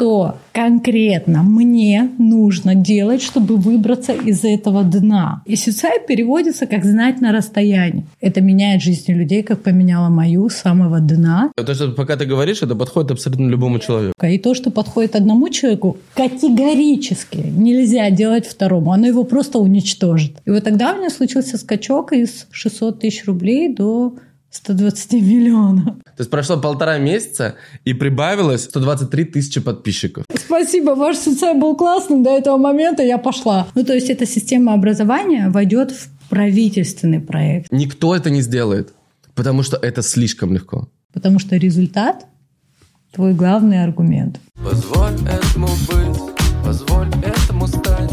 что конкретно мне нужно делать, чтобы выбраться из этого дна. И сюцай переводится как «знать на расстоянии». Это меняет жизни людей, как поменяла мою с самого дна. То, что пока ты говоришь, это подходит абсолютно любому человеку. И то, что подходит одному человеку, категорически нельзя делать второму. Оно его просто уничтожит. И вот тогда у меня случился скачок из 600 тысяч рублей до 120 миллионов. То есть прошло полтора месяца и прибавилось 123 тысячи подписчиков. Спасибо, ваш социал был классный до этого момента, я пошла. Ну, то есть эта система образования войдет в правительственный проект. Никто это не сделает, потому что это слишком легко. Потому что результат – твой главный аргумент. Позволь этому быть, позволь этому стать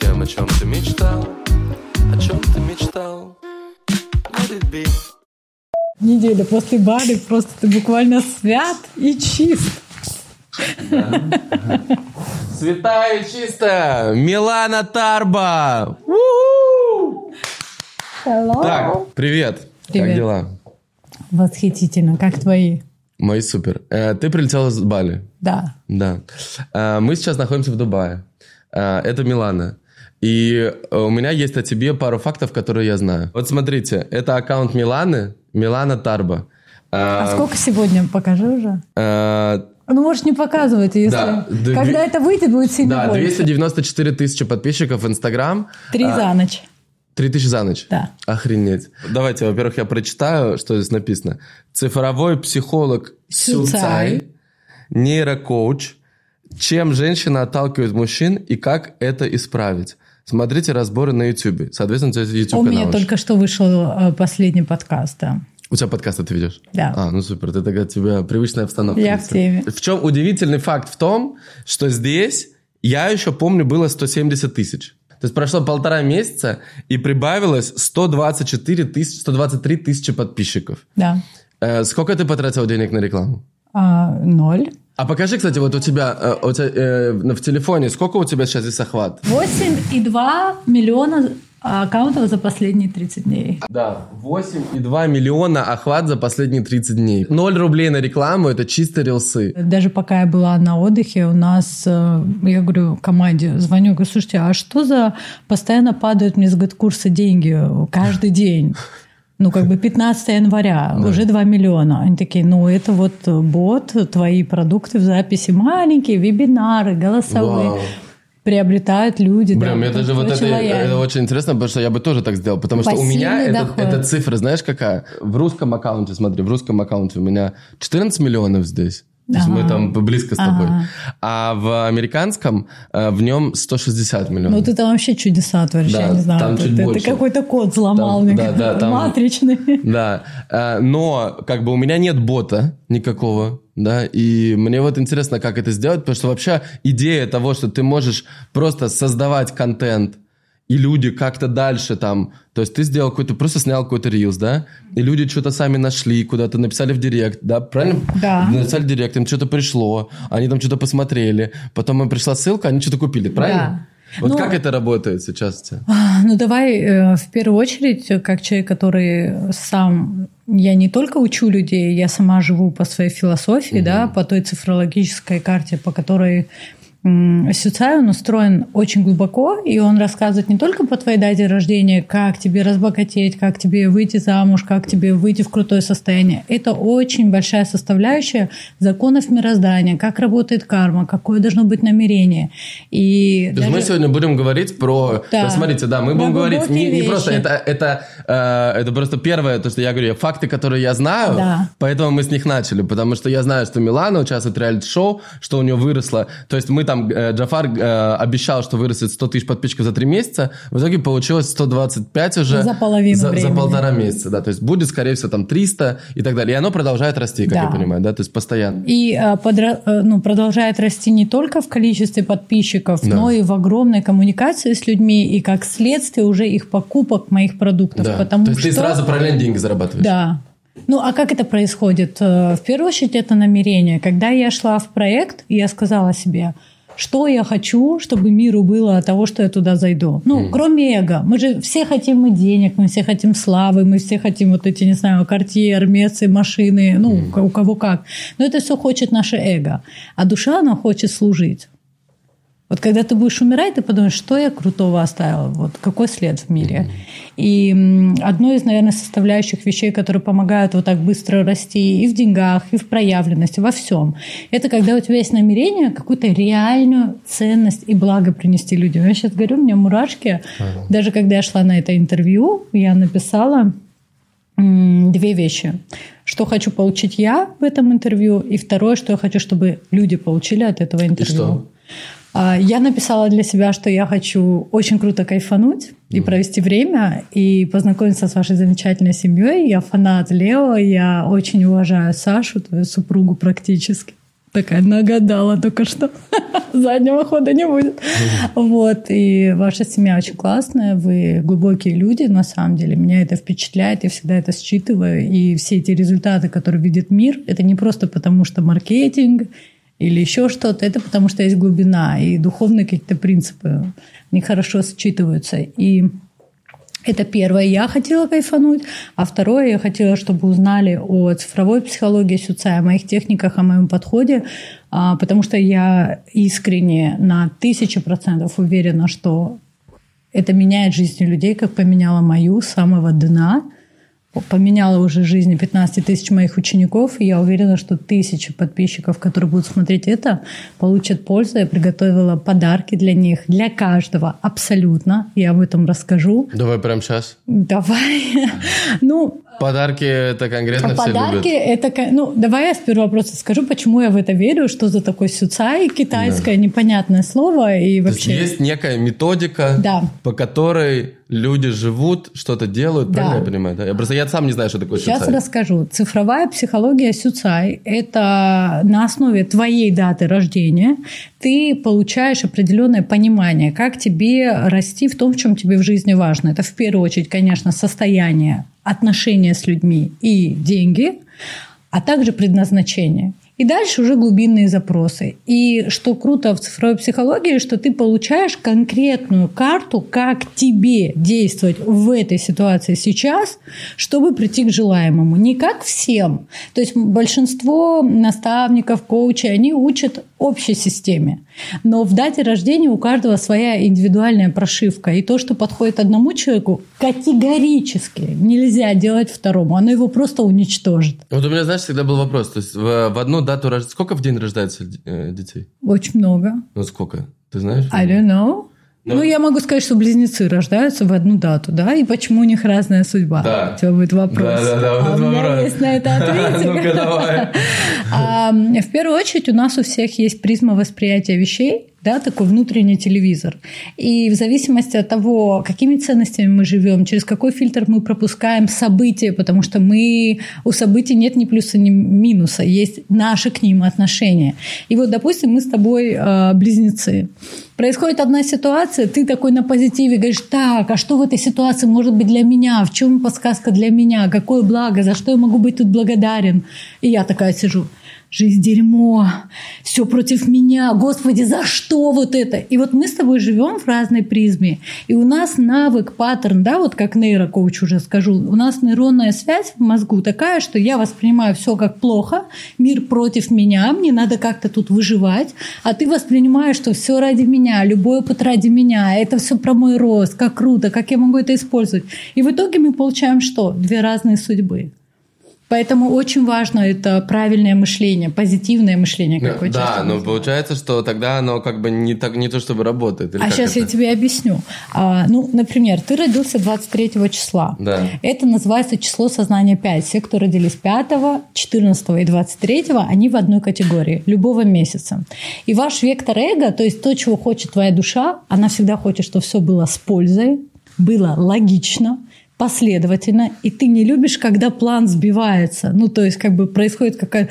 тем, о чем ты мечтал, о чем ты мечтал. Let it be. Неделя после Бали просто ты буквально свят и чист. Святая и чисто! Милана Тарба! Hello. Так, привет. Как Привет. дела? Восхитительно. Как твои? Мои супер. Э, Ты прилетела из Бали. Да. Да. Э, Мы сейчас находимся в Дубае. Э, Это Милана. И э, у меня есть о тебе пару фактов, которые я знаю. Вот смотрите, это аккаунт Миланы, Милана Тарба. А Э, сколько сегодня? Покажи уже. э, Ну, можешь не показывать, если... Да, да, Когда это выйдет, будет сильно Да, больше. 294 тысячи подписчиков в Инстаграм. Три А, за ночь. Три тысячи за ночь? Да. Охренеть. Давайте, во-первых, я прочитаю, что здесь написано. Цифровой психолог. Сюцай, нейрокоуч, чем женщина отталкивает мужчин и как это исправить. Смотрите разборы на YouTube. Соответственно, у тебя есть У YouTube меня канал. только что вышел э, последний подкаст, да. У тебя подкасты ты ведешь? Да. А, ну супер, такая у тебя привычная обстановка. Я в теме. В чем удивительный факт в том, что здесь, я еще помню, было 170 тысяч. То есть прошло полтора месяца и прибавилось 124 тысячи, 123 тысячи подписчиков. Да. Э, сколько ты потратил денег на рекламу? А, ноль. А покажи, кстати, вот у тебя, э, у тебя э, в телефоне, сколько у тебя сейчас здесь охват? 8,2 миллиона аккаунтов за последние 30 дней. Да, 8,2 миллиона охват за последние 30 дней. 0 рублей на рекламу, это чисто рилсы. Даже пока я была на отдыхе, у нас, э, я говорю команде, звоню, говорю, слушайте, а что за постоянно падают мне с курса деньги каждый день? Ну, как бы 15 января, уже 2 миллиона. Они такие, ну, это вот бот, твои продукты в записи маленькие, вебинары, голосовые. Вау. Приобретают люди. Бля, да, мне даже вот это, это очень интересно, потому что я бы тоже так сделал. Потому что у Пассивный меня это, эта цифра, знаешь, какая? В русском аккаунте, смотри, в русском аккаунте у меня 14 миллионов здесь. То есть мы там близко с тобой. А в американском э, в нем 160 миллионов. Ну, ты там вообще чудеса творишь, я не знаю. там чуть ты- ты больше. какой-то код взломал, там- матричный. Да, Э, но как бы у меня нет бота никакого, да, и мне вот интересно, как это сделать, потому что вообще идея того, что ты можешь просто создавать контент, и люди как-то дальше там, то есть ты сделал какой-то, просто снял какой-то рилс, да, и люди что-то сами нашли, куда-то написали в директ, да, правильно? Да. Написали в директ, им что-то пришло, они там что-то посмотрели, потом им пришла ссылка, они что-то купили, правильно? Вот Ну, как это работает сейчас? А, Ну, давай э, в первую очередь, э, как человек, который сам... Я не только учу людей, я сама живу по своей философии, да, по той цифрологической карте, по которой Сюцай, он устроен очень глубоко, и он рассказывает не только по твоей дате рождения, как тебе разбогатеть, как тебе выйти замуж, как тебе выйти в крутое состояние. Это очень большая составляющая законов мироздания, как работает карма, какое должно быть намерение. И То есть мы даже- сегодня будем говорить про... Да. Вот Смотрите, да, мы будем говорить не, не просто... Это, это, э, это просто первое, то, что я говорю, факты, которые я знаю, Да. поэтому мы с них начали, потому что я знаю, что Милана участвует в реалити-шоу, что у нее выросло... То есть мы там... э, Джафар э, обещал, что вырастет 100 тысяч подписчиков за три месяца, в итоге получилось 125 уже... За половину за, за времени. полтора месяца, да. То есть будет, скорее всего, там 300 и так далее. И оно продолжает расти, как Да. я понимаю, да, то есть постоянно. И а, подра- э, ну, продолжает расти не только в количестве подписчиков, Да. но и в огромной коммуникации с людьми, и как следствие уже их покупок моих продуктов. Да. Потому То есть ты что- сразу параллельно деньги зарабатываешь. Да. Ну, а как это происходит? Э, В первую очередь, это намерение. Когда я шла в проект, я сказала себе, что я хочу, чтобы миру было от того, что я туда зайду. Ну, mm. кроме эго. Мы же все хотим мы денег, мы все хотим славы, мы все хотим вот эти, не знаю, картье, армецы, машины, ну, mm. у кого как. Но это все хочет наше эго. А душа, она хочет служить. Вот когда ты будешь умирать, ты подумаешь, что я крутого оставила, вот какой след в мире. И одной из, наверное, составляющих вещей, которые помогают вот так быстро расти и в деньгах, и в проявленности, во всем, это когда у тебя есть намерение какую-то реальную ценность и благо принести людям. Я сейчас говорю, у меня мурашки. Ага. Даже когда я шла на это интервью, я написала две вещи. Что хочу получить я в этом интервью, и второе, что я хочу, чтобы люди получили от этого интервью. И что? А, я написала для себя, что я хочу очень круто кайфануть и провести время, и познакомиться с вашей замечательной семьей. Я фанат Лео, я очень уважаю Сашу, твою супругу практически. Такая нагадала только что. Заднего хода не будет. Вот. И ваша семья очень классная. Вы глубокие люди, на самом деле. Меня это впечатляет. Я всегда это считываю. И все эти результаты, которые видит мир, это не просто потому, что маркетинг или еще что-то, это потому что есть глубина и духовные какие-то принципы, они хорошо считываются. И это первое, я хотела кайфануть, а второе, я хотела, чтобы узнали о цифровой психологии Сюца, о моих техниках, о моем подходе, а, потому что я искренне на тысячу процентов уверена, что это меняет жизнь людей, как поменяла мою с самого дна – поменяла уже жизни 15 тысяч моих учеников, и я уверена, что тысячи подписчиков, которые будут смотреть это, получат пользу. Я приготовила подарки для них, для каждого, абсолютно. Я об этом расскажу. Давай прямо сейчас. Давай. Ну, Подарки это конкретно Подарки все любят. это... Ну, давай я сперва просто скажу, почему я в это верю, что за такой сюцай китайское да. непонятное слово и вообще... То есть, есть некая методика, да. по которой люди живут, что-то делают, да. правильно я понимаю? Да? Я просто я сам не знаю, что такое Сейчас сюцай. расскажу. Цифровая психология сюцай – это на основе твоей даты рождения ты получаешь определенное понимание, как тебе расти в том, в чем тебе в жизни важно. Это в первую очередь, конечно, состояние отношения с людьми и деньги, а также предназначение. И дальше уже глубинные запросы. И что круто в цифровой психологии, что ты получаешь конкретную карту, как тебе действовать в этой ситуации сейчас, чтобы прийти к желаемому. Не как всем. То есть большинство наставников, коучей, они учат общей системе. Но в дате рождения у каждого своя индивидуальная прошивка. И то, что подходит одному человеку, категорически нельзя делать второму. Оно его просто уничтожит. Вот у меня, знаешь, всегда был вопрос. То есть в, в одну дату рождения... Сколько в день рождается э, детей? Очень много. Ну сколько? Ты знаешь? I don't know. Ну, ну, я могу сказать, что близнецы рождаются в одну дату, да, и почему у них разная судьба? Да. У тебя будет вопрос. Да, да, да, вот а у меня есть на это ответ. Ну-ка, давай. А, в первую очередь у нас у всех есть призма восприятия вещей, да, такой внутренний телевизор. И в зависимости от того, какими ценностями мы живем, через какой фильтр мы пропускаем события, потому что мы у событий нет ни плюса, ни минуса, есть наши к ним отношения. И вот, допустим, мы с тобой э, близнецы. Происходит одна ситуация, ты такой на позитиве говоришь, так, а что в этой ситуации может быть для меня? В чем подсказка для меня? Какое благо? За что я могу быть тут благодарен? И я такая сижу – жизнь дерьмо, все против меня, Господи, за что вот это? И вот мы с тобой живем в разной призме, и у нас навык, паттерн, да, вот как нейрокоуч уже скажу, у нас нейронная связь в мозгу такая, что я воспринимаю все как плохо, мир против меня, мне надо как-то тут выживать, а ты воспринимаешь, что все ради меня, любой опыт ради меня, это все про мой рост, как круто, как я могу это использовать. И в итоге мы получаем что? Две разные судьбы. Поэтому очень важно это правильное мышление, позитивное мышление какое-то. Да, но получается, что тогда оно как бы не, так, не то чтобы работает. а сейчас это? я тебе объясню. А, ну, например, ты родился 23 числа. Да. Это называется число сознания 5. Все, кто родились 5, 14 и 23, они в одной категории любого месяца. И ваш вектор эго, то есть то, чего хочет твоя душа, она всегда хочет, чтобы все было с пользой, было логично, последовательно, и ты не любишь, когда план сбивается. Ну, то есть, как бы происходит какая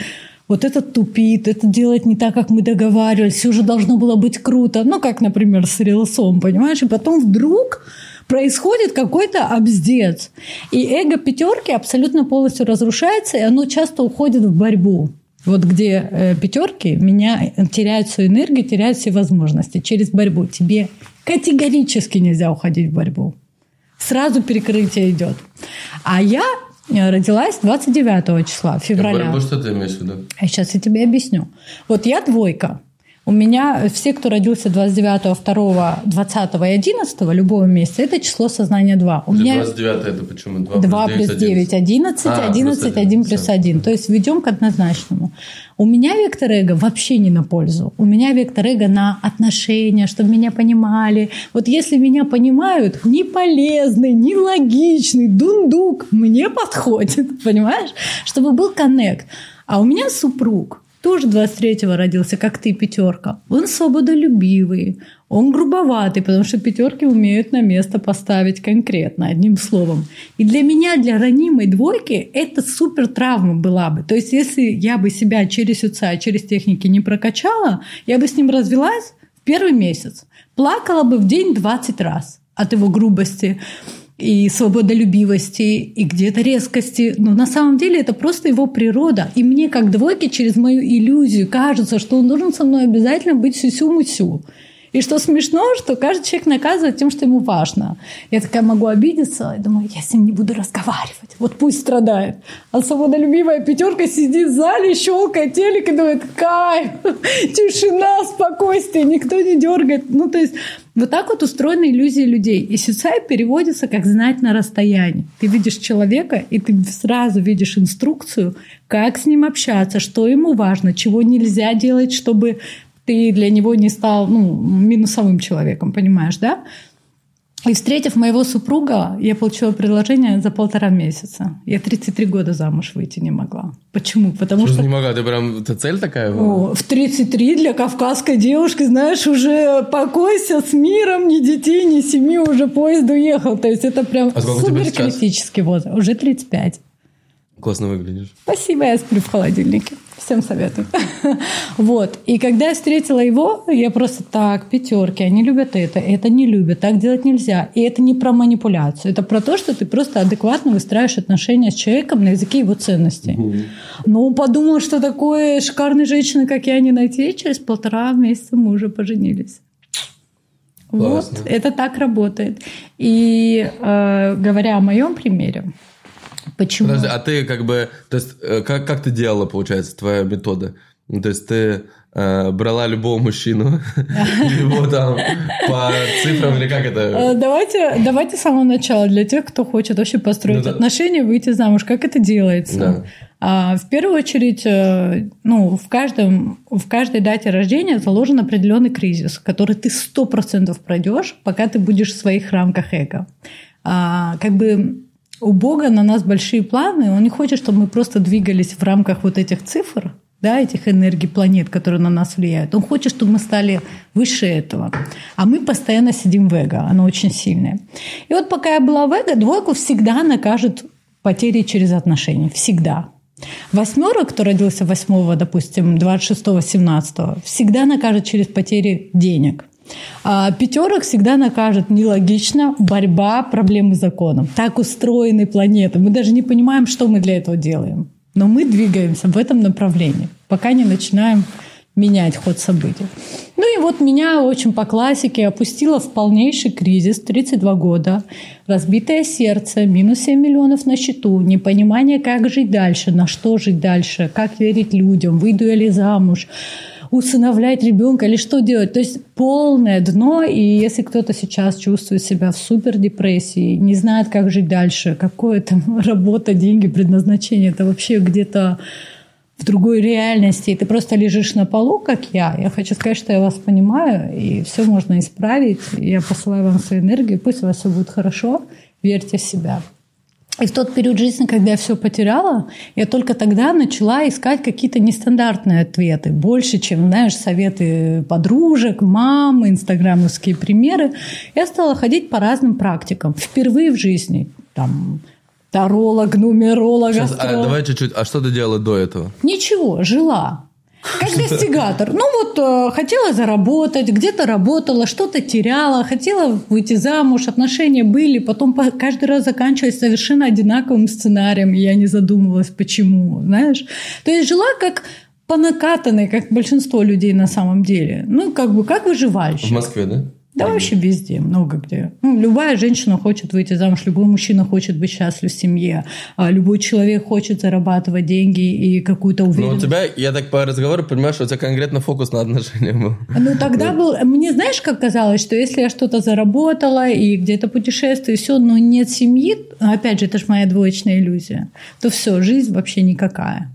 вот этот тупит, это делает не так, как мы договаривались, уже должно было быть круто. Ну, как, например, с рилсом, понимаешь? И потом вдруг происходит какой-то обздец. И эго пятерки абсолютно полностью разрушается, и оно часто уходит в борьбу. Вот где э, пятерки, меня теряют свою энергию, теряют все возможности через борьбу. Тебе категорически нельзя уходить в борьбу. Сразу перекрытие идет. А я э, родилась 29 числа февраля. Борьбу что ты имеешь в виду? А сейчас я тебе объясню. Вот я двойка. У меня все, кто родился 29, 2, 20 и 11 любого месяца, это число сознания 2. У меня 29 это почему? 2, 2 плюс 9, 11, А, 11, плюс 1 один, плюс всё. 1. То есть ведем к однозначному. У меня вектор эго вообще не на пользу. У меня вектор эго на отношения, чтобы меня понимали. Вот если меня понимают, не полезный, не логичный, дундук мне подходит, понимаешь? Чтобы был коннект. А у меня супруг, тоже 23-го родился, как ты, пятерка. Он свободолюбивый, он грубоватый, потому что пятерки умеют на место поставить конкретно, одним словом. И для меня, для ранимой двойки, это супер травма была бы. То есть, если я бы себя через УЦА, через техники не прокачала, я бы с ним развелась в первый месяц. Плакала бы в день 20 раз от его грубости и свободолюбивости, и где-то резкости. Но на самом деле это просто его природа. И мне, как двойке, через мою иллюзию кажется, что он должен со мной обязательно быть сюсю-мусю. И что смешно, что каждый человек наказывает тем, что ему важно. Я такая могу обидеться, и думаю, я с ним не буду разговаривать. Вот пусть страдает. А свободолюбивая пятерка сидит в зале, щелкает телек и думает, кайф, тишина, спокойствие, никто не дергает. Ну, то есть вот так вот устроена иллюзия людей. И сюцай переводится как знать на расстоянии. Ты видишь человека, и ты сразу видишь инструкцию, как с ним общаться, что ему важно, чего нельзя делать, чтобы ты для него не стал ну, минусовым человеком, понимаешь, да? И встретив моего супруга, я получила предложение за полтора месяца. Я 33 года замуж выйти не могла. Почему? Потому Что что... не могла? Ты прям... Это цель такая была? О, в 33 для кавказской девушки, знаешь, уже покойся с миром, ни детей, ни семьи, уже поезд уехал. То есть это прям А супер критический возраст. Уже 35. Классно выглядишь. Спасибо, я сплю в холодильнике. Всем советую. Вот. И когда я встретила его, я просто так, пятерки, они любят это, это не любят, так делать нельзя. И это не про манипуляцию, это про то, что ты просто адекватно выстраиваешь отношения с человеком на языке его ценностей. Но он подумал, что такой шикарной женщины, как я, не найти. Через полтора месяца мы уже поженились. Классно. Вот, это так работает. И э, говоря о моем примере, почему... Подожди, а ты как бы... То есть, э, как, как ты делала, получается, твоя метода? То есть, ты э, брала любого мужчину, его там по цифрам или как Э, это? Давайте, давайте с самого начала для тех, кто хочет вообще построить Ну отношения, выйти замуж. Как это делается? Да. А, в первую очередь, э, ну, в, каждом, в каждой дате рождения заложен определенный кризис, который ты сто процентов пройдешь, пока ты будешь в своих рамках эго. А, как бы у Бога на нас большие планы, Он не хочет, чтобы мы просто двигались в рамках вот этих цифр, да, этих энергий планет, которые на нас влияют. Он хочет, чтобы мы стали выше этого. А мы постоянно сидим в эго, оно очень сильное. И вот пока я была в эго, двойку всегда накажет потери через отношения. Всегда. Восьмерок, кто родился 8, допустим, 26, 17, всегда накажет через потери денег. А пятерок всегда накажет нелогично, борьба, проблемы с законом. Так устроены планеты. Мы даже не понимаем, что мы для этого делаем. Но мы двигаемся в этом направлении, пока не начинаем менять ход событий. Ну и вот меня очень по классике опустило в полнейший кризис, 32 года, разбитое сердце, минус 7 миллионов на счету, непонимание, как жить дальше, на что жить дальше, как верить людям, выйду я ли замуж, усыновлять ребенка или что делать. То есть полное дно, и если кто-то сейчас чувствует себя в супер депрессии, не знает, как жить дальше, какое там работа, деньги, предназначение, это вообще где-то в другой реальности, и ты просто лежишь на полу, как я, я хочу сказать, что я вас понимаю, и все можно исправить. Я посылаю вам свою энергию, пусть у вас все будет хорошо, верьте в себя. И в тот период жизни, когда я все потеряла, я только тогда начала искать какие-то нестандартные ответы. Больше, чем, знаешь, советы подружек, мамы, инстаграмовские примеры. Я стала ходить по разным практикам. Впервые в жизни. Там, таролог, нумеролог, Сейчас, а, астролог. давай чуть-чуть. А что ты делала до этого? Ничего, жила. Как достигатор. Ну вот э, хотела заработать, где-то работала, что-то теряла, хотела выйти замуж, отношения были, потом по- каждый раз заканчивались совершенно одинаковым сценарием, и я не задумывалась, почему, знаешь. То есть жила как по накатанной, как большинство людей на самом деле. Ну, как бы, как выживальщик. В Москве, да? Да вообще везде, много где. Ну, любая женщина хочет выйти замуж, любой мужчина хочет быть счастлив в семье, а любой человек хочет зарабатывать деньги и какую-то Ну, у уверенность. тебя, я так по разговору понимаю, что у тебя конкретно фокус на отношения был. Ну, тогда был... Мне знаешь, как казалось, что если я что-то заработала и где-то путешествую, все, но нет семьи, опять же, это же моя двоечная иллюзия, то все, жизнь вообще никакая.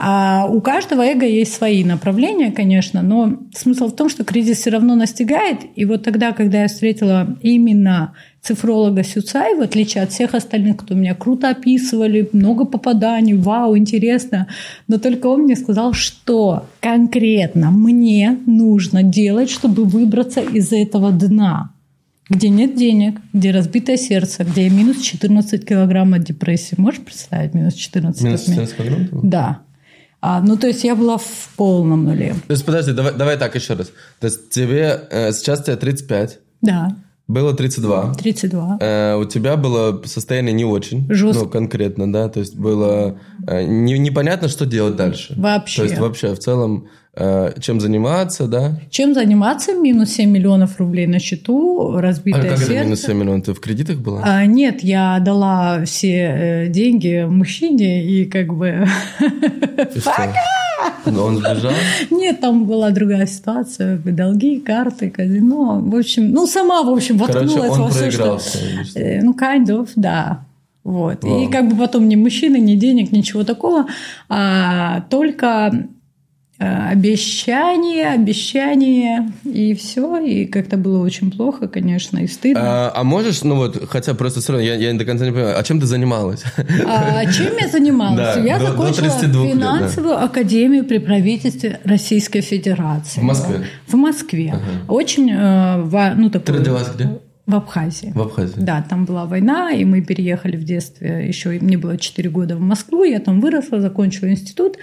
А у каждого эго есть свои направления, конечно, но смысл в том, что кризис все равно настигает. И вот тогда, когда я встретила именно цифролога Сюцай, в отличие от всех остальных, кто меня круто описывали, много попаданий, вау, интересно, но только он мне сказал, что конкретно мне нужно делать, чтобы выбраться из этого дна где нет денег, где разбитое сердце, где минус 14 килограмм от депрессии. Можешь представить минус 14? Минус от меня? 14 килограмм? Да. А, ну, то есть я была в полном нуле. То есть, подожди, давай, давай так еще раз. То есть, тебе э, сейчас тебе 35, Да, было 32. 32. Э, у тебя было состояние не очень. Жестко. Ну, конкретно, да. То есть, было э, не- непонятно, что делать дальше. Вообще. То есть, вообще, в целом, э, чем заниматься, да. Чем заниматься? Минус 7 миллионов рублей на счету, А разбитое как сердце. это минус 7 миллионов? Ты в кредитах была? А, нет, я дала все э, деньги мужчине и как бы... И Ну, Он сбежал? Нет, там была другая ситуация. Долги, карты, казино. В общем, ну, сама, в общем, Короче, воткнулась он во все, что... Э, Ну, kind of, да. Вот. Вау. И как бы потом ни мужчины, ни денег, ничего такого, а только обещание, обещание, и все. И как-то было очень плохо, конечно, и стыдно. А, а можешь, ну вот, хотя просто все равно, я, я до конца не понимаю, а чем ты занималась? А чем я занималась? Да, я до- до закончила 32 лет, да. финансовую академию при правительстве Российской Федерации. В Москве? В Москве. Очень, э, ну, Ты такой... родилась где? В Абхазии. В Абхазии. Да, там была война, и мы переехали в детстве, еще мне было 4 года в Москву, я там выросла, закончила институт,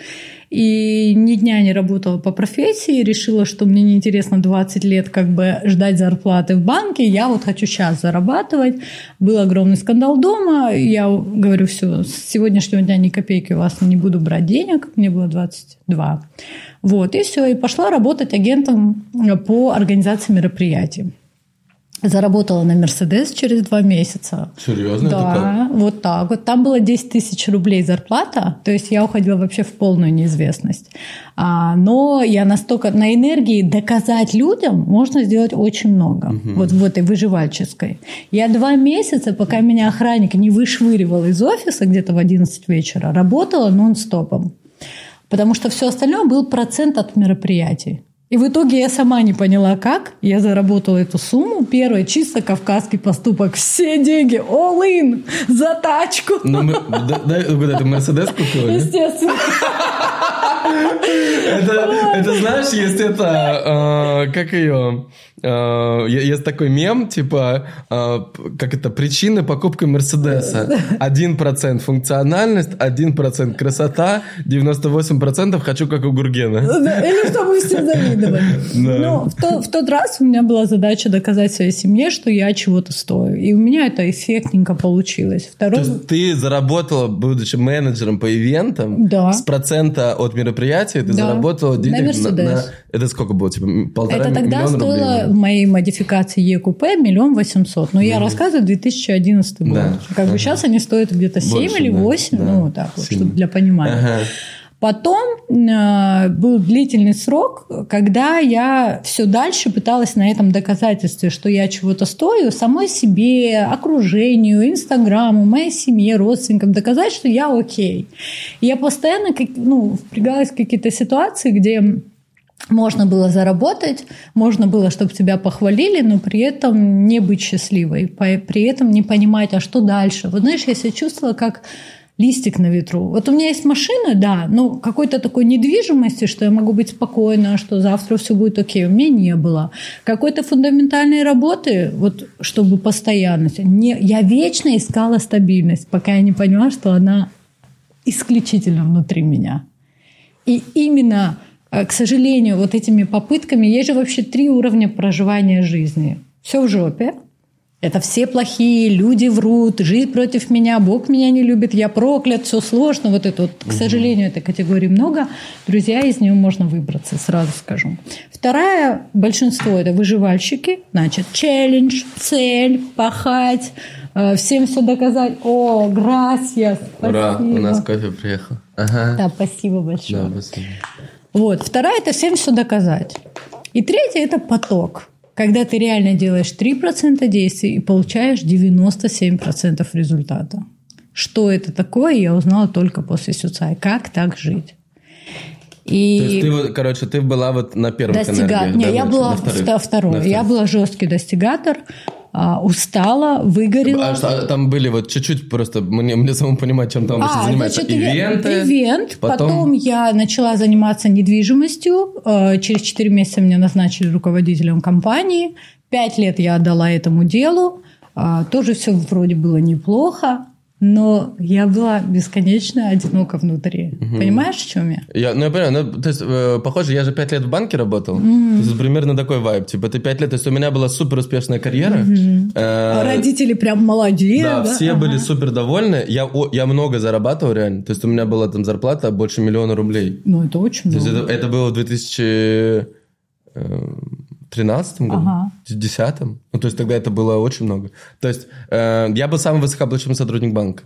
и ни дня не работала по профессии, решила, что мне неинтересно 20 лет как бы ждать зарплаты в банке, я вот хочу сейчас зарабатывать. Был огромный скандал дома, я говорю, все, с сегодняшнего дня ни копейки у вас не буду брать денег, мне было 22. Вот, и все, и пошла работать агентом по организации мероприятий. Заработала на Мерседес через два месяца. Серьезно? Да, вот так вот. Там было 10 тысяч рублей зарплата, то есть я уходила вообще в полную неизвестность. А, но я настолько на энергии доказать людям можно сделать очень много. Вот в этой выживальческой. Я два месяца, пока меня охранник не вышвыривал из офиса где-то в 11 вечера, работала нон-стопом. Потому что все остальное был процент от мероприятий. И в итоге я сама не поняла, как. Я заработала эту сумму. Первое, чисто кавказский поступок. Все деньги, all in, за тачку. Ну, мы, да, да, куда ты Мерседес купила? Естественно. Это, это знаешь, есть это, э, как ее, э, есть такой мем, типа, э, как это, причины покупки Мерседеса. 1% функциональность, 1% красота, 98% хочу как у Гургена. Да, Или чтобы все завидовали. Ну, в, то- в тот раз у меня была задача доказать своей семье, что я чего-то стою. И у меня это эффектненько получилось. То Второй... есть ты заработала, будучи менеджером по ивентам, Да. с процента от мероприятия ты Да. заработала денег на, Это сколько было? Типа полтора Это тогда миллиона стоило рублей? В моей модификации ЕКП миллион восемьсот. Но я рассказываю 2011 год. Да. Как бы сейчас они стоят где-то 7 Больше, или да. 8, Да. ну так вот, чтобы для понимания. Ага. Потом э, был длительный срок, когда я все дальше пыталась на этом доказательстве, что я чего-то стою, самой себе, окружению, Инстаграму, моей семье, родственникам, доказать, что я окей. И я постоянно как, ну, впрягалась в какие-то ситуации, где можно было заработать, можно было, чтобы тебя похвалили, но при этом не быть счастливой, при этом не понимать, а что дальше. Вот знаешь, я себя чувствовала как листик на ветру. Вот у меня есть машина, да, но какой-то такой недвижимости, что я могу быть спокойна, что завтра все будет окей, у меня не было. Какой-то фундаментальной работы, вот чтобы постоянность. Не, я вечно искала стабильность, пока я не поняла, что она исключительно внутри меня. И именно, к сожалению, вот этими попытками, есть же вообще три уровня проживания жизни. Все в жопе. Это все плохие, люди врут, жизнь против меня, Бог меня не любит, я проклят, все сложно. Вот это вот, к сожалению, этой категории много. Друзья, из нее можно выбраться, сразу скажу. Вторая, большинство это выживальщики, значит, челлендж, цель, пахать, э, всем все доказать. О, грасья, Ура, у нас кофе приехал. Ага. Да, спасибо большое. Да, спасибо. Вот. Вторая – это всем все доказать. И третья – это поток. Когда ты реально делаешь 3% действий и получаешь 97% результата. Что это такое, я узнала только после Сюцай. Как так жить? И То есть ты, вот, короче, ты была вот на первых достига... энергиях, Не, да, я на была вторых? вто- второй. На Я вторых. была жесткий достигатор, а, устала, выгорела. А что, там были вот чуть-чуть просто, мне, мне самому понимать, чем там А, занимается. значит, ивен- Ивенты, ивент. Потом... потом... я начала заниматься недвижимостью. Э, Через 4 месяца меня назначили руководителем компании. Пять лет я отдала этому делу. А, Тоже все вроде было неплохо, но я была бесконечно одинока внутри. Понимаешь, в чем я? Я, ну, я понимаю, ну, то есть, э, похоже, я же пять лет в банке работал. То есть, примерно такой вайб. Типа, ты пять лет, то есть, у меня была супер успешная карьера. Э, А Родители прям молодец. Да, все Ага. были супер довольны. Я, о- я много зарабатывал реально. То есть, у меня была там зарплата больше миллиона рублей. Ну, это очень То есть, много. это, это было в 2013 году, Ага. 2010. Ну, то есть, тогда это было очень много. То есть, э, я был самый высокооплачиваемый сотрудник банка.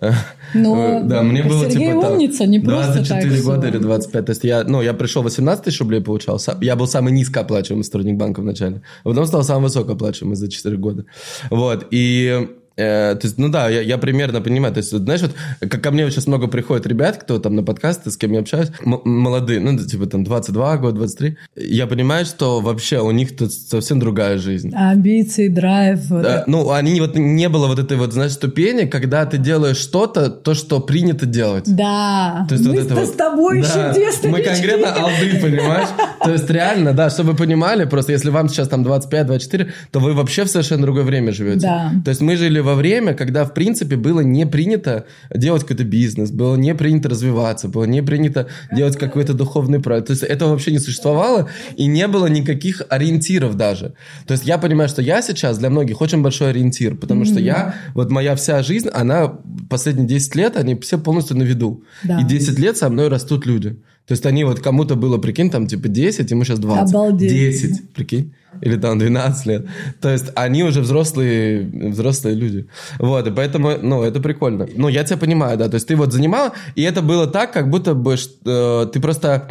Э, Но э, да, мне было Сергей типа умница, не просто так 24 года или 25. То есть я, ну, я пришел 18 тысяч рублей получал. Я был самый низкооплачиваемый сотрудник банка вначале. А потом стал самым высокооплачиваемый за 4 года. Вот. И э, то есть, ну да, я, я примерно понимаю. То есть, вот, знаешь, вот как ко мне вот сейчас много приходят ребят, кто там на подкасты, с кем я общаюсь, м- молодые, ну, типа там 22 года, 23. Я понимаю, что вообще у них тут совсем другая жизнь. Амбиции, драйв. вот Да, ну, они вот не было вот этой вот, знаешь, ступени, когда ты делаешь что-то, то, что принято делать. Да. То есть Мы вот это с вот- тобой Да, еще детство Мы конкретно алды, понимаешь? То есть реально, да, чтобы вы понимали, просто если вам сейчас там 25-24, то вы вообще в совершенно другое время живете. Да. То есть мы жили во время, когда, в принципе, было не принято делать какой-то бизнес, было не принято развиваться, было не принято делать какой-то духовный проект. То есть этого вообще не существовало, и не было никаких ориентиров даже. То есть я понимаю, что я сейчас для многих очень большой ориентир, потому что я, вот моя вся жизнь, она последние 10 лет, они все полностью на виду. Да. И 10 лет со мной растут люди. То есть они вот кому-то было, прикинь, там типа 10, ему сейчас 20. Обалдеть. 10, прикинь. Или там 12 лет. То есть они уже взрослые, взрослые люди. Вот, и поэтому, ну, это прикольно. Ну, я тебя понимаю, да. То есть ты вот занимала, и это было так, как будто бы э, ты просто...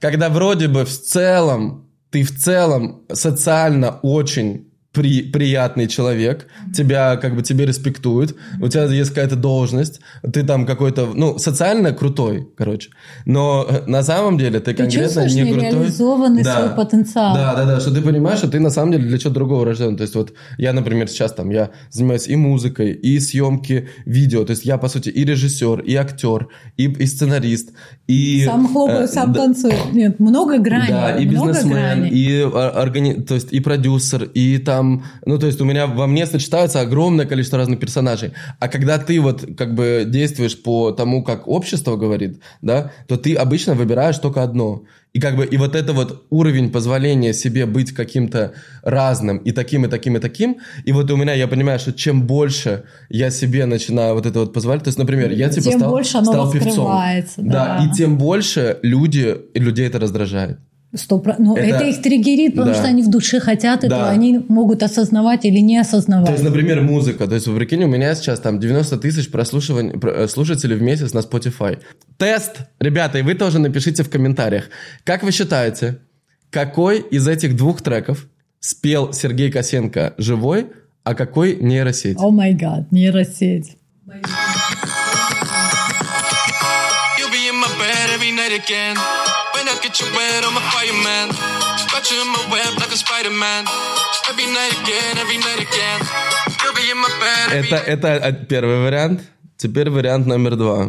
Когда вроде бы в целом, ты в целом социально очень при, приятный человек, тебя как бы тебе респектуют, у тебя есть какая-то должность, ты там какой-то, ну, социально крутой, короче. Но э, на самом деле ты, конкретно чувствуешь не крутой. нереализованный свой потенциал. Да, да, да, что ты понимаешь, что ты на самом деле для чего-то другого рожден. То есть вот я, например, сейчас там, я занимаюсь и музыкой, и съемки видео, то есть я, по сути, и режиссер, и актер, и, и сценарист, и... Сам хлопаю, э, сам да, танцую. Нет, много граней. да, и бизнесмен, граней. и, а, органи- то есть, и продюсер, и там... Ну, то есть у меня во мне сочетается огромное количество разных персонажей. А когда ты вот как бы действуешь по тому, как общество говорит, да, то ты обычно выбираешь только одно. И как бы и вот это вот уровень позволения себе быть каким-то разным и таким, и таким, и таким. И вот у меня, я понимаю, что чем больше я себе начинаю вот это вот позволять, то есть, например, я типа Тем стал, больше оно стал певцом. Да, да. и тем больше люди, людей это раздражает. Сто Ну, Это- это... их триггерит, потому Да. что они в душе хотят этого, Да. они могут осознавать или не осознавать. То есть, например, музыка. То есть, вы прикинь, у меня сейчас там 90 тысяч прослушиваний, про- э, слушателей в месяц на Spotify. Тест! Ребята, и вы тоже напишите в комментариях. Как вы считаете, какой из этих двух треков спел Сергей Косенко живой, а какой нейросеть? О май гад, нейросеть. You be in my bed every night again. When I get you wet, I'm a fireman. Got you in my web like a Spider-Man. Every night again, every night again. You be in my bed Это, это э, первый вариант. Теперь вариант номер два.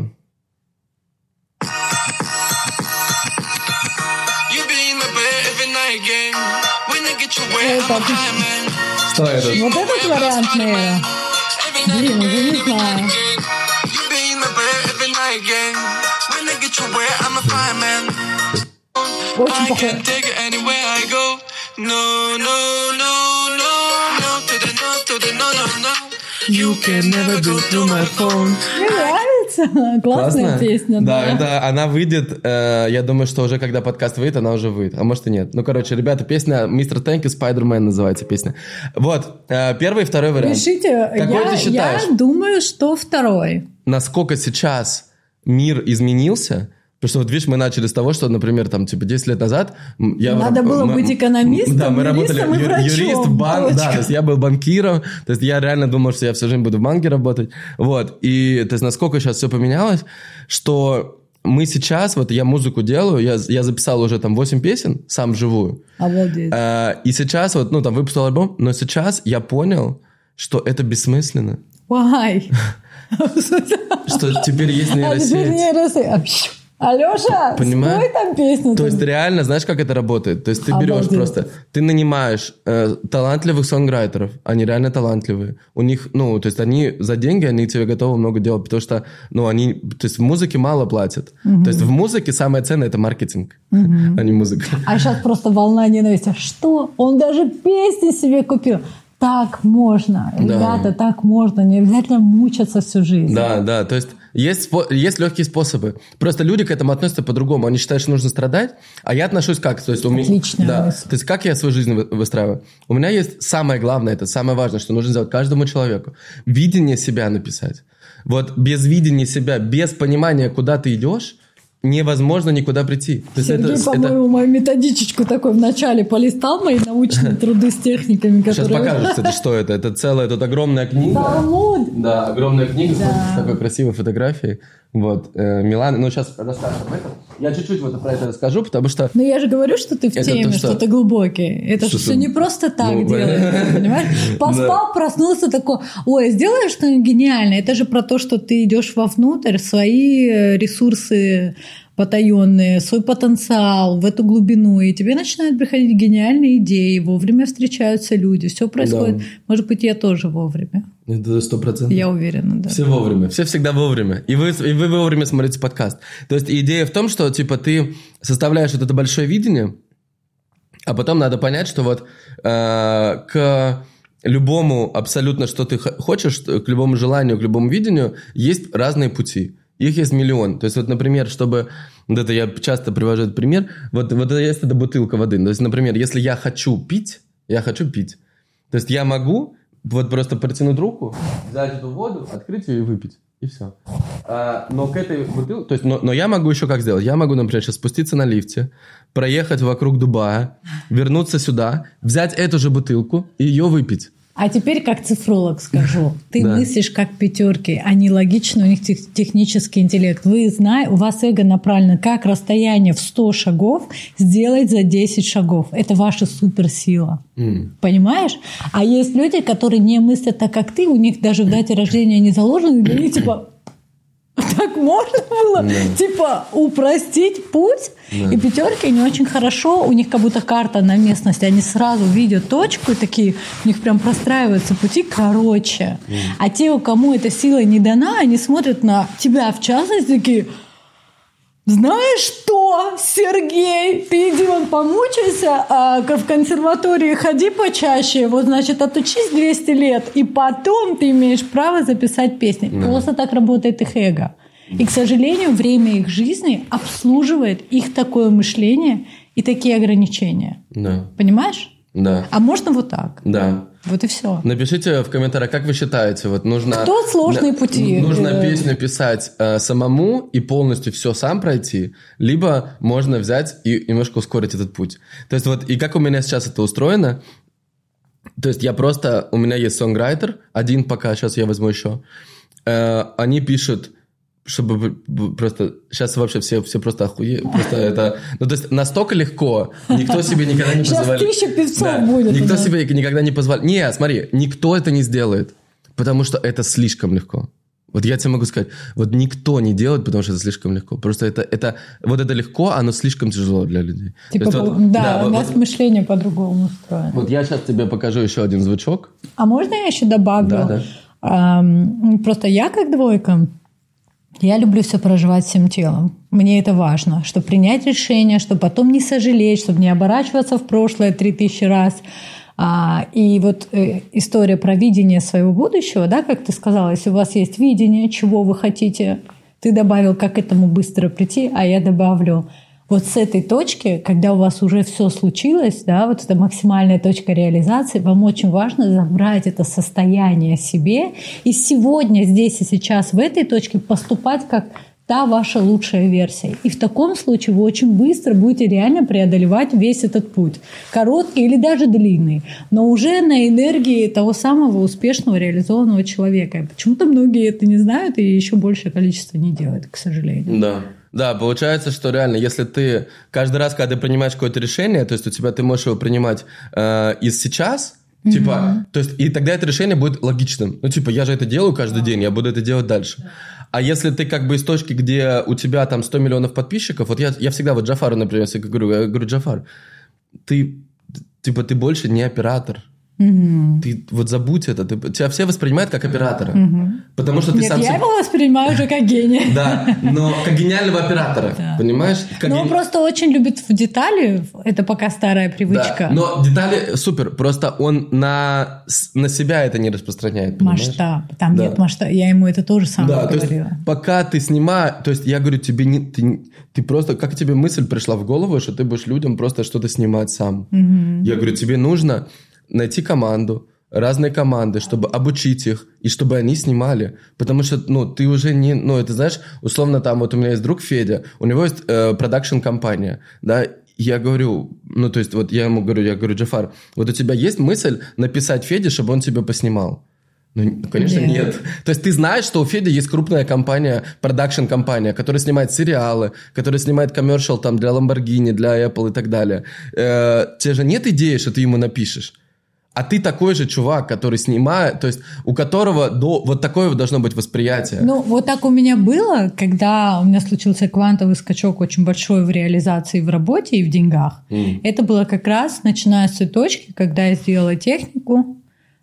You be in my bed every night again. When I get you wet, I'm a Это- fireman. Что это? Вот этот вариант, наверное. Every night Блин, again, не знаю. Очень I похоже. can't take it anywhere I go. No, no, no, no, no to the no, to the no, You can never be through my phone. Мне нравится. Классная песня. Да, это она выйдет, э, я думаю, что уже когда подкаст выйдет, она уже выйдет. А может и нет. Ну, короче, ребята, песня Мистер Тэнк и Спайдермен называется песня. Вот, э, первый и второй вариант. Пишите, Какой я, ты считаешь? я думаю, что второй. Насколько сейчас мир изменился? Потому что вот видишь, мы начали с того, что, например, там, типа, 10 лет назад... Я Надо было мы- быть экономистом, Да, мы работали и врачом, юрист, банк, да, то есть я был банкиром, то есть я реально думал, что я всю жизнь буду в банке работать, вот, и то есть насколько сейчас все поменялось, что мы сейчас, вот я музыку делаю, я, я записал уже там 8 песен, сам вживую, Обалдеть. Э, и сейчас вот, ну, там, выпустил альбом, но сейчас я понял, что это бессмысленно, Why? что теперь есть А теперь нейросеть. Алеша, Понимаешь? спой там песню. То есть реально, знаешь, как это работает? То есть ты берешь Обалдеть. просто, ты нанимаешь э, талантливых сонграйтеров, они реально талантливые. У них, ну, то есть они за деньги, они тебе готовы много делать, потому что, ну, они, то есть в музыке мало платят. То есть в музыке самое ценное это маркетинг, а не музыка. А сейчас просто волна ненависти. Что? Он даже песни себе купил. Так можно, ребята, так можно. Не обязательно мучаться всю жизнь. Да, да, то есть есть, есть легкие способы. Просто люди к этому относятся по-другому. Они считают, что нужно страдать, а я отношусь как? То есть у меня, Отличная да, мысль. то есть как я свою жизнь вы- выстраиваю? У меня есть самое главное, это самое важное, что нужно сделать каждому человеку. Видение себя написать. Вот без видения себя, без понимания, куда ты идешь, невозможно никуда прийти. То есть Сергей, это- это- по-моему, мою методичку такой вначале полистал, мои научные труды с техниками, Сейчас которые... покажу, кстати, что это. Это целая тут огромная книга. Да, огромная книга с такой красивой фотографией. Вот, э, Милан, ну сейчас расскажешь об этом. Я чуть-чуть вот про это расскажу, потому что Но я же говорю, что ты в теме, то, что... что- ты глубокий. Это Что все ты- не просто так Ну, делается, понимаешь? Поспал, проснулся такой, ой, сделаешь что-нибудь гениальное. Это же про то, что ты идешь вовнутрь, свои э, ресурсы потаенные, свой потенциал в эту глубину, и тебе начинают приходить гениальные идеи, вовремя встречаются люди, все происходит. Да. Может быть, я тоже вовремя. это сто процентов. Я уверена, да. Все вовремя, все всегда вовремя. И вы, и вы вовремя смотрите подкаст. То есть идея в том, что типа ты составляешь вот это большое видение, а потом надо понять, что вот э, к любому абсолютно, что ты хочешь, к любому желанию, к любому видению, есть разные пути. Их есть миллион. То есть вот, например, чтобы... Вот это я часто привожу этот пример. Вот, вот есть эта бутылка воды. То есть, например, если я хочу пить, я хочу пить. То есть я могу вот просто протянуть руку, взять эту воду, открыть ее и выпить. И все. но к этой бутылке... То есть, но, но я могу еще как сделать? Я могу, например, сейчас спуститься на лифте, проехать вокруг Дубая, вернуться сюда, взять эту же бутылку и ее выпить. А теперь как цифролог скажу. Ты Да. мыслишь как пятерки, они логичны, у них тех- технический интеллект. Вы знаете, у вас эго направлено, как расстояние в 100 шагов сделать за 10 шагов. Это ваша суперсила. Понимаешь? А есть люди, которые не мыслят так, как ты, у них даже в дате рождения не заложено, и для них типа так можно было, типа, упростить путь. И пятерки не очень хорошо, у них как будто карта на местности, они сразу видят точку и такие, у них прям простраиваются пути короче. А те, у кому эта сила не дана, они смотрят на тебя в частности, такие, знаешь что, Сергей, ты иди вон помучайся, а в консерватории ходи почаще, вот значит отучись 200 лет, и потом ты имеешь право записать песни. Просто так работает их эго. И, к сожалению, время их жизни обслуживает их такое мышление и такие ограничения. Да, Понимаешь? да, А можно вот так. да. Вот и все. Напишите в комментариях, как вы считаете, вот нужно... Кто сложные на- пути? Нужно песню писать э, самому и полностью все сам пройти, либо можно взять и немножко ускорить этот путь. То есть вот, и как у меня сейчас это устроено, то есть я просто, у меня есть сонграйтер, один пока, сейчас я возьму еще, Э, они пишут чтобы просто сейчас вообще все, все просто охуеют. Просто это... Ну, то есть настолько легко, никто себе никогда не Сейчас позволяет. тысяча пятьсот будет у Никто нас. себе никогда не позволяет. Не, смотри, никто это не сделает, потому что это слишком легко. Вот я тебе могу сказать, вот никто не делает, потому что это слишком легко. Просто это, это вот это легко, оно слишком тяжело для людей. Типа, есть вот- да, у вот- нас вот- мышление по-другому устроено. вот я сейчас тебе покажу еще один звучок. А можно я еще добавлю? Да, да. Ам, Просто я как двойка, я люблю все проживать всем телом. Мне это важно, чтобы принять решение, чтобы потом не сожалеть, чтобы не оборачиваться в прошлое три тысячи раз. А, и вот э, история про видение своего будущего, да, как ты сказала, если у вас есть видение, чего вы хотите, ты добавил, как к этому быстро прийти, а я добавлю вот с этой точки, когда у вас уже все случилось, да, вот эта максимальная точка реализации, вам очень важно забрать это состояние себе и сегодня, здесь и сейчас в этой точке поступать как та ваша лучшая версия. И в таком случае вы очень быстро будете реально преодолевать весь этот путь. Короткий или даже длинный, но уже на энергии того самого успешного реализованного человека. Почему-то многие это не знают и еще большее количество не делают, к сожалению. Да. Да, получается, что реально, если ты каждый раз, когда ты принимаешь какое-то решение, то есть у тебя ты можешь его принимать э, из сейчас, mm-hmm. типа, то есть и тогда это решение будет логичным. Ну, типа, я же это делаю каждый день, я буду это делать дальше. А если ты как бы из точки, где у тебя там 100 миллионов подписчиков, вот я, я всегда вот Джафару, например, если говорю, я говорю, Джафар, ты, типа, ты больше не оператор. Угу. Ты вот забудь это. Ты, тебя все воспринимают как оператора. Угу. Потому что ты Нет, сам... я его воспринимаю уже как гения. Да, но как гениального оператора. Понимаешь? Но он просто очень любит в детали. Это пока старая привычка. Но детали супер. Просто он на, на себя это не распространяет. Масштаб. Там нет масштаба. Я ему это тоже самое говорила. пока ты снимаешь... То есть я говорю, тебе не... Ты, ты просто... Как тебе мысль пришла в голову, что ты будешь людям просто что-то снимать сам? Я говорю, тебе нужно найти команду, разные команды, чтобы обучить их, и чтобы они снимали. Потому что, ну, ты уже не... Ну, это знаешь, условно, там вот у меня есть друг Федя, у него есть э, продакшн-компания, да, я говорю, ну, то есть вот я ему говорю, я говорю, Джафар, вот у тебя есть мысль написать Феде, чтобы он тебя поснимал? Ну, конечно, нет. нет. То есть ты знаешь, что у Феди есть крупная компания, продакшн-компания, которая снимает сериалы, которая снимает коммершал там для Lamborghini, для Apple и так далее. Э, тебе же нет идеи, что ты ему напишешь? А ты такой же чувак, который снимает, то есть у которого до, вот такое должно быть восприятие. Ну, вот так у меня было, когда у меня случился квантовый скачок очень большой в реализации в работе и в деньгах. Mm. Это было как раз начиная с той точки, когда я сделала технику,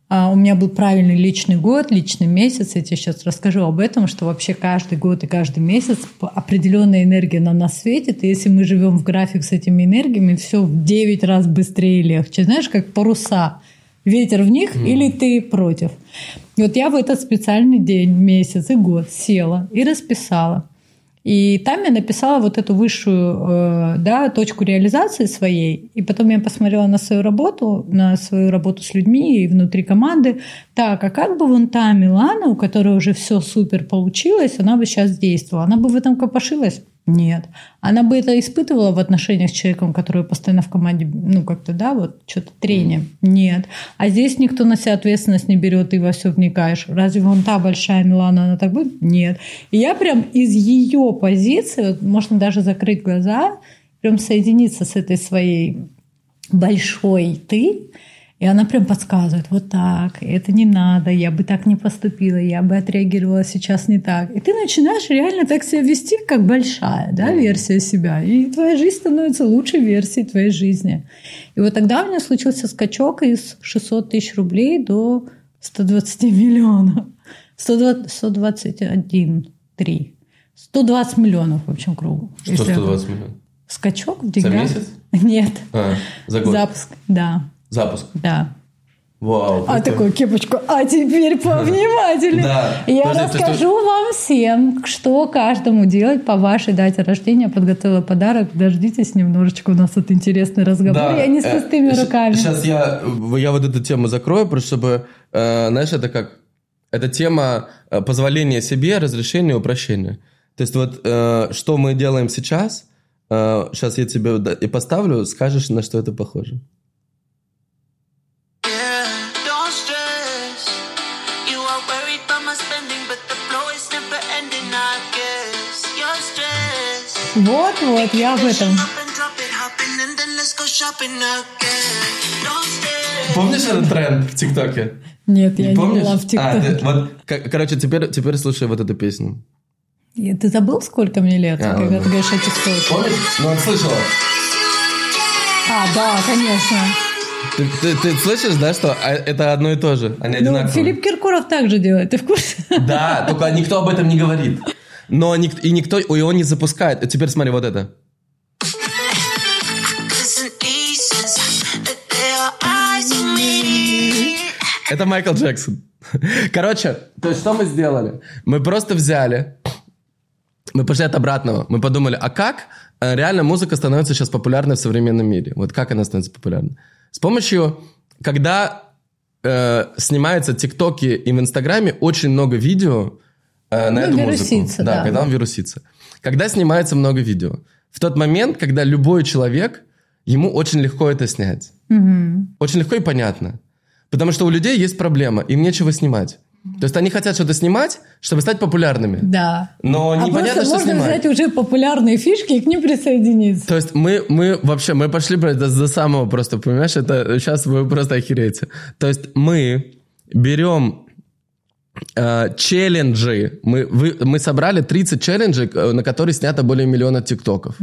а, у меня был правильный личный год, личный месяц. Я тебе сейчас расскажу об этом, что вообще каждый год и каждый месяц определенная энергия на нас светит. И если мы живем в график с этими энергиями, все в 9 раз быстрее и легче. Знаешь, как паруса ветер в них mm. или ты против. И вот я в этот специальный день, месяц и год села и расписала. И там я написала вот эту высшую э, да, точку реализации своей. И потом я посмотрела на свою работу, на свою работу с людьми и внутри команды. Так, а как бы вон та Милана, у которой уже все супер получилось, она бы сейчас действовала? Она бы в этом копошилась? Нет. Она бы это испытывала в отношениях с человеком, который постоянно в команде, ну, как-то, да, вот что-то трение. Нет. А здесь никто на себя ответственность не берет, и во все вникаешь. Разве вон та большая Милана, она так будет? Нет. И я прям из ее позиции, вот можно даже закрыть глаза, прям соединиться с этой своей большой ты, и она прям подсказывает, вот так, это не надо, я бы так не поступила, я бы отреагировала сейчас не так. И ты начинаешь реально так себя вести, как большая да, версия себя. И твоя жизнь становится лучшей версией твоей жизни. И вот тогда у меня случился скачок из 600 тысяч рублей до 120 миллионов. 120, 121, 3. 120 миллионов в общем кругу. Что 120 миллионов? Скачок в деньгах. За месяц? Нет. А, за год? Запуск, да. Запуск. Да. Вау. А такую кепочку. А теперь повнимательнее. Да. Я расскажу вам всем, что каждому делать по вашей дате рождения. Подготовила подарок. Дождитесь немножечко. У нас тут интересный разговор. Да. Я не с э, пустыми руками. Сейчас я, я вот эту тему закрою, просто чтобы, э, знаешь, это как... Это тема э, позволения себе, разрешения, упрощения. То есть вот что мы делаем сейчас, сейчас я тебе и поставлю, скажешь, на что это похоже. Вот, вот, я об этом. Помнишь этот тренд в ТикТоке? Нет, я не, помнишь? была в ТикТоке. А, ты, вот, короче, теперь, теперь слушай вот эту песню. Ты забыл, сколько мне лет, а, когда ты говоришь о ТикТоке? Помнишь? Ну, вот слышала. А, да, конечно. Ты, ты, ты слышишь, да, что а, это одно и то же? Они ну, Филипп Киркоров также делает, ты в курсе? Да, только никто об этом не говорит. Но ник- и никто, и он не запускает. Теперь смотри вот это. Это Майкл Джексон. Короче, то есть что мы сделали? Мы просто взяли, мы пошли от обратного. Мы подумали, а как э, реально музыка становится сейчас популярной в современном мире? Вот как она становится популярной? С помощью, когда э, снимаются тиктоки и в Инстаграме очень много видео э, на Ну, эту вирусится, музыку. да. когда он вирусится. Когда снимается много видео. В тот момент, когда любой человек, ему очень легко это снять. Очень легко и понятно. Потому что у людей есть проблема, им нечего снимать. То есть они хотят что-то снимать, чтобы стать популярными. Да. Но а непонятно, просто что можно снимать. взять уже популярные фишки и к ним присоединиться. То есть мы, мы вообще, мы пошли до, до самого просто, понимаешь, это сейчас вы просто охереете. То есть мы берем э, челленджи, мы, вы- мы собрали 30 челленджей, э, на которые снято более миллиона тиктоков.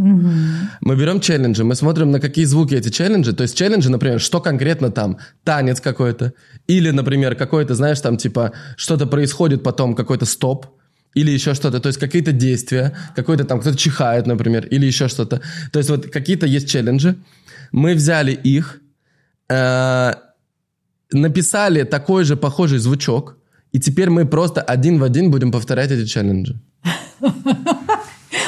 Мы берем челленджи, мы смотрим, на какие звуки эти челленджи. То есть челленджи, например, что конкретно там? Танец какой-то. Или, например, какой-то, знаешь, там типа что-то происходит, потом какой-то стоп. Или еще что-то, то есть какие-то действия, какой-то там кто-то чихает, например, или еще что-то. То есть вот какие-то есть челленджи. Мы взяли их, э, написали такой же похожий звучок, и теперь мы просто один в один будем повторять эти челленджи.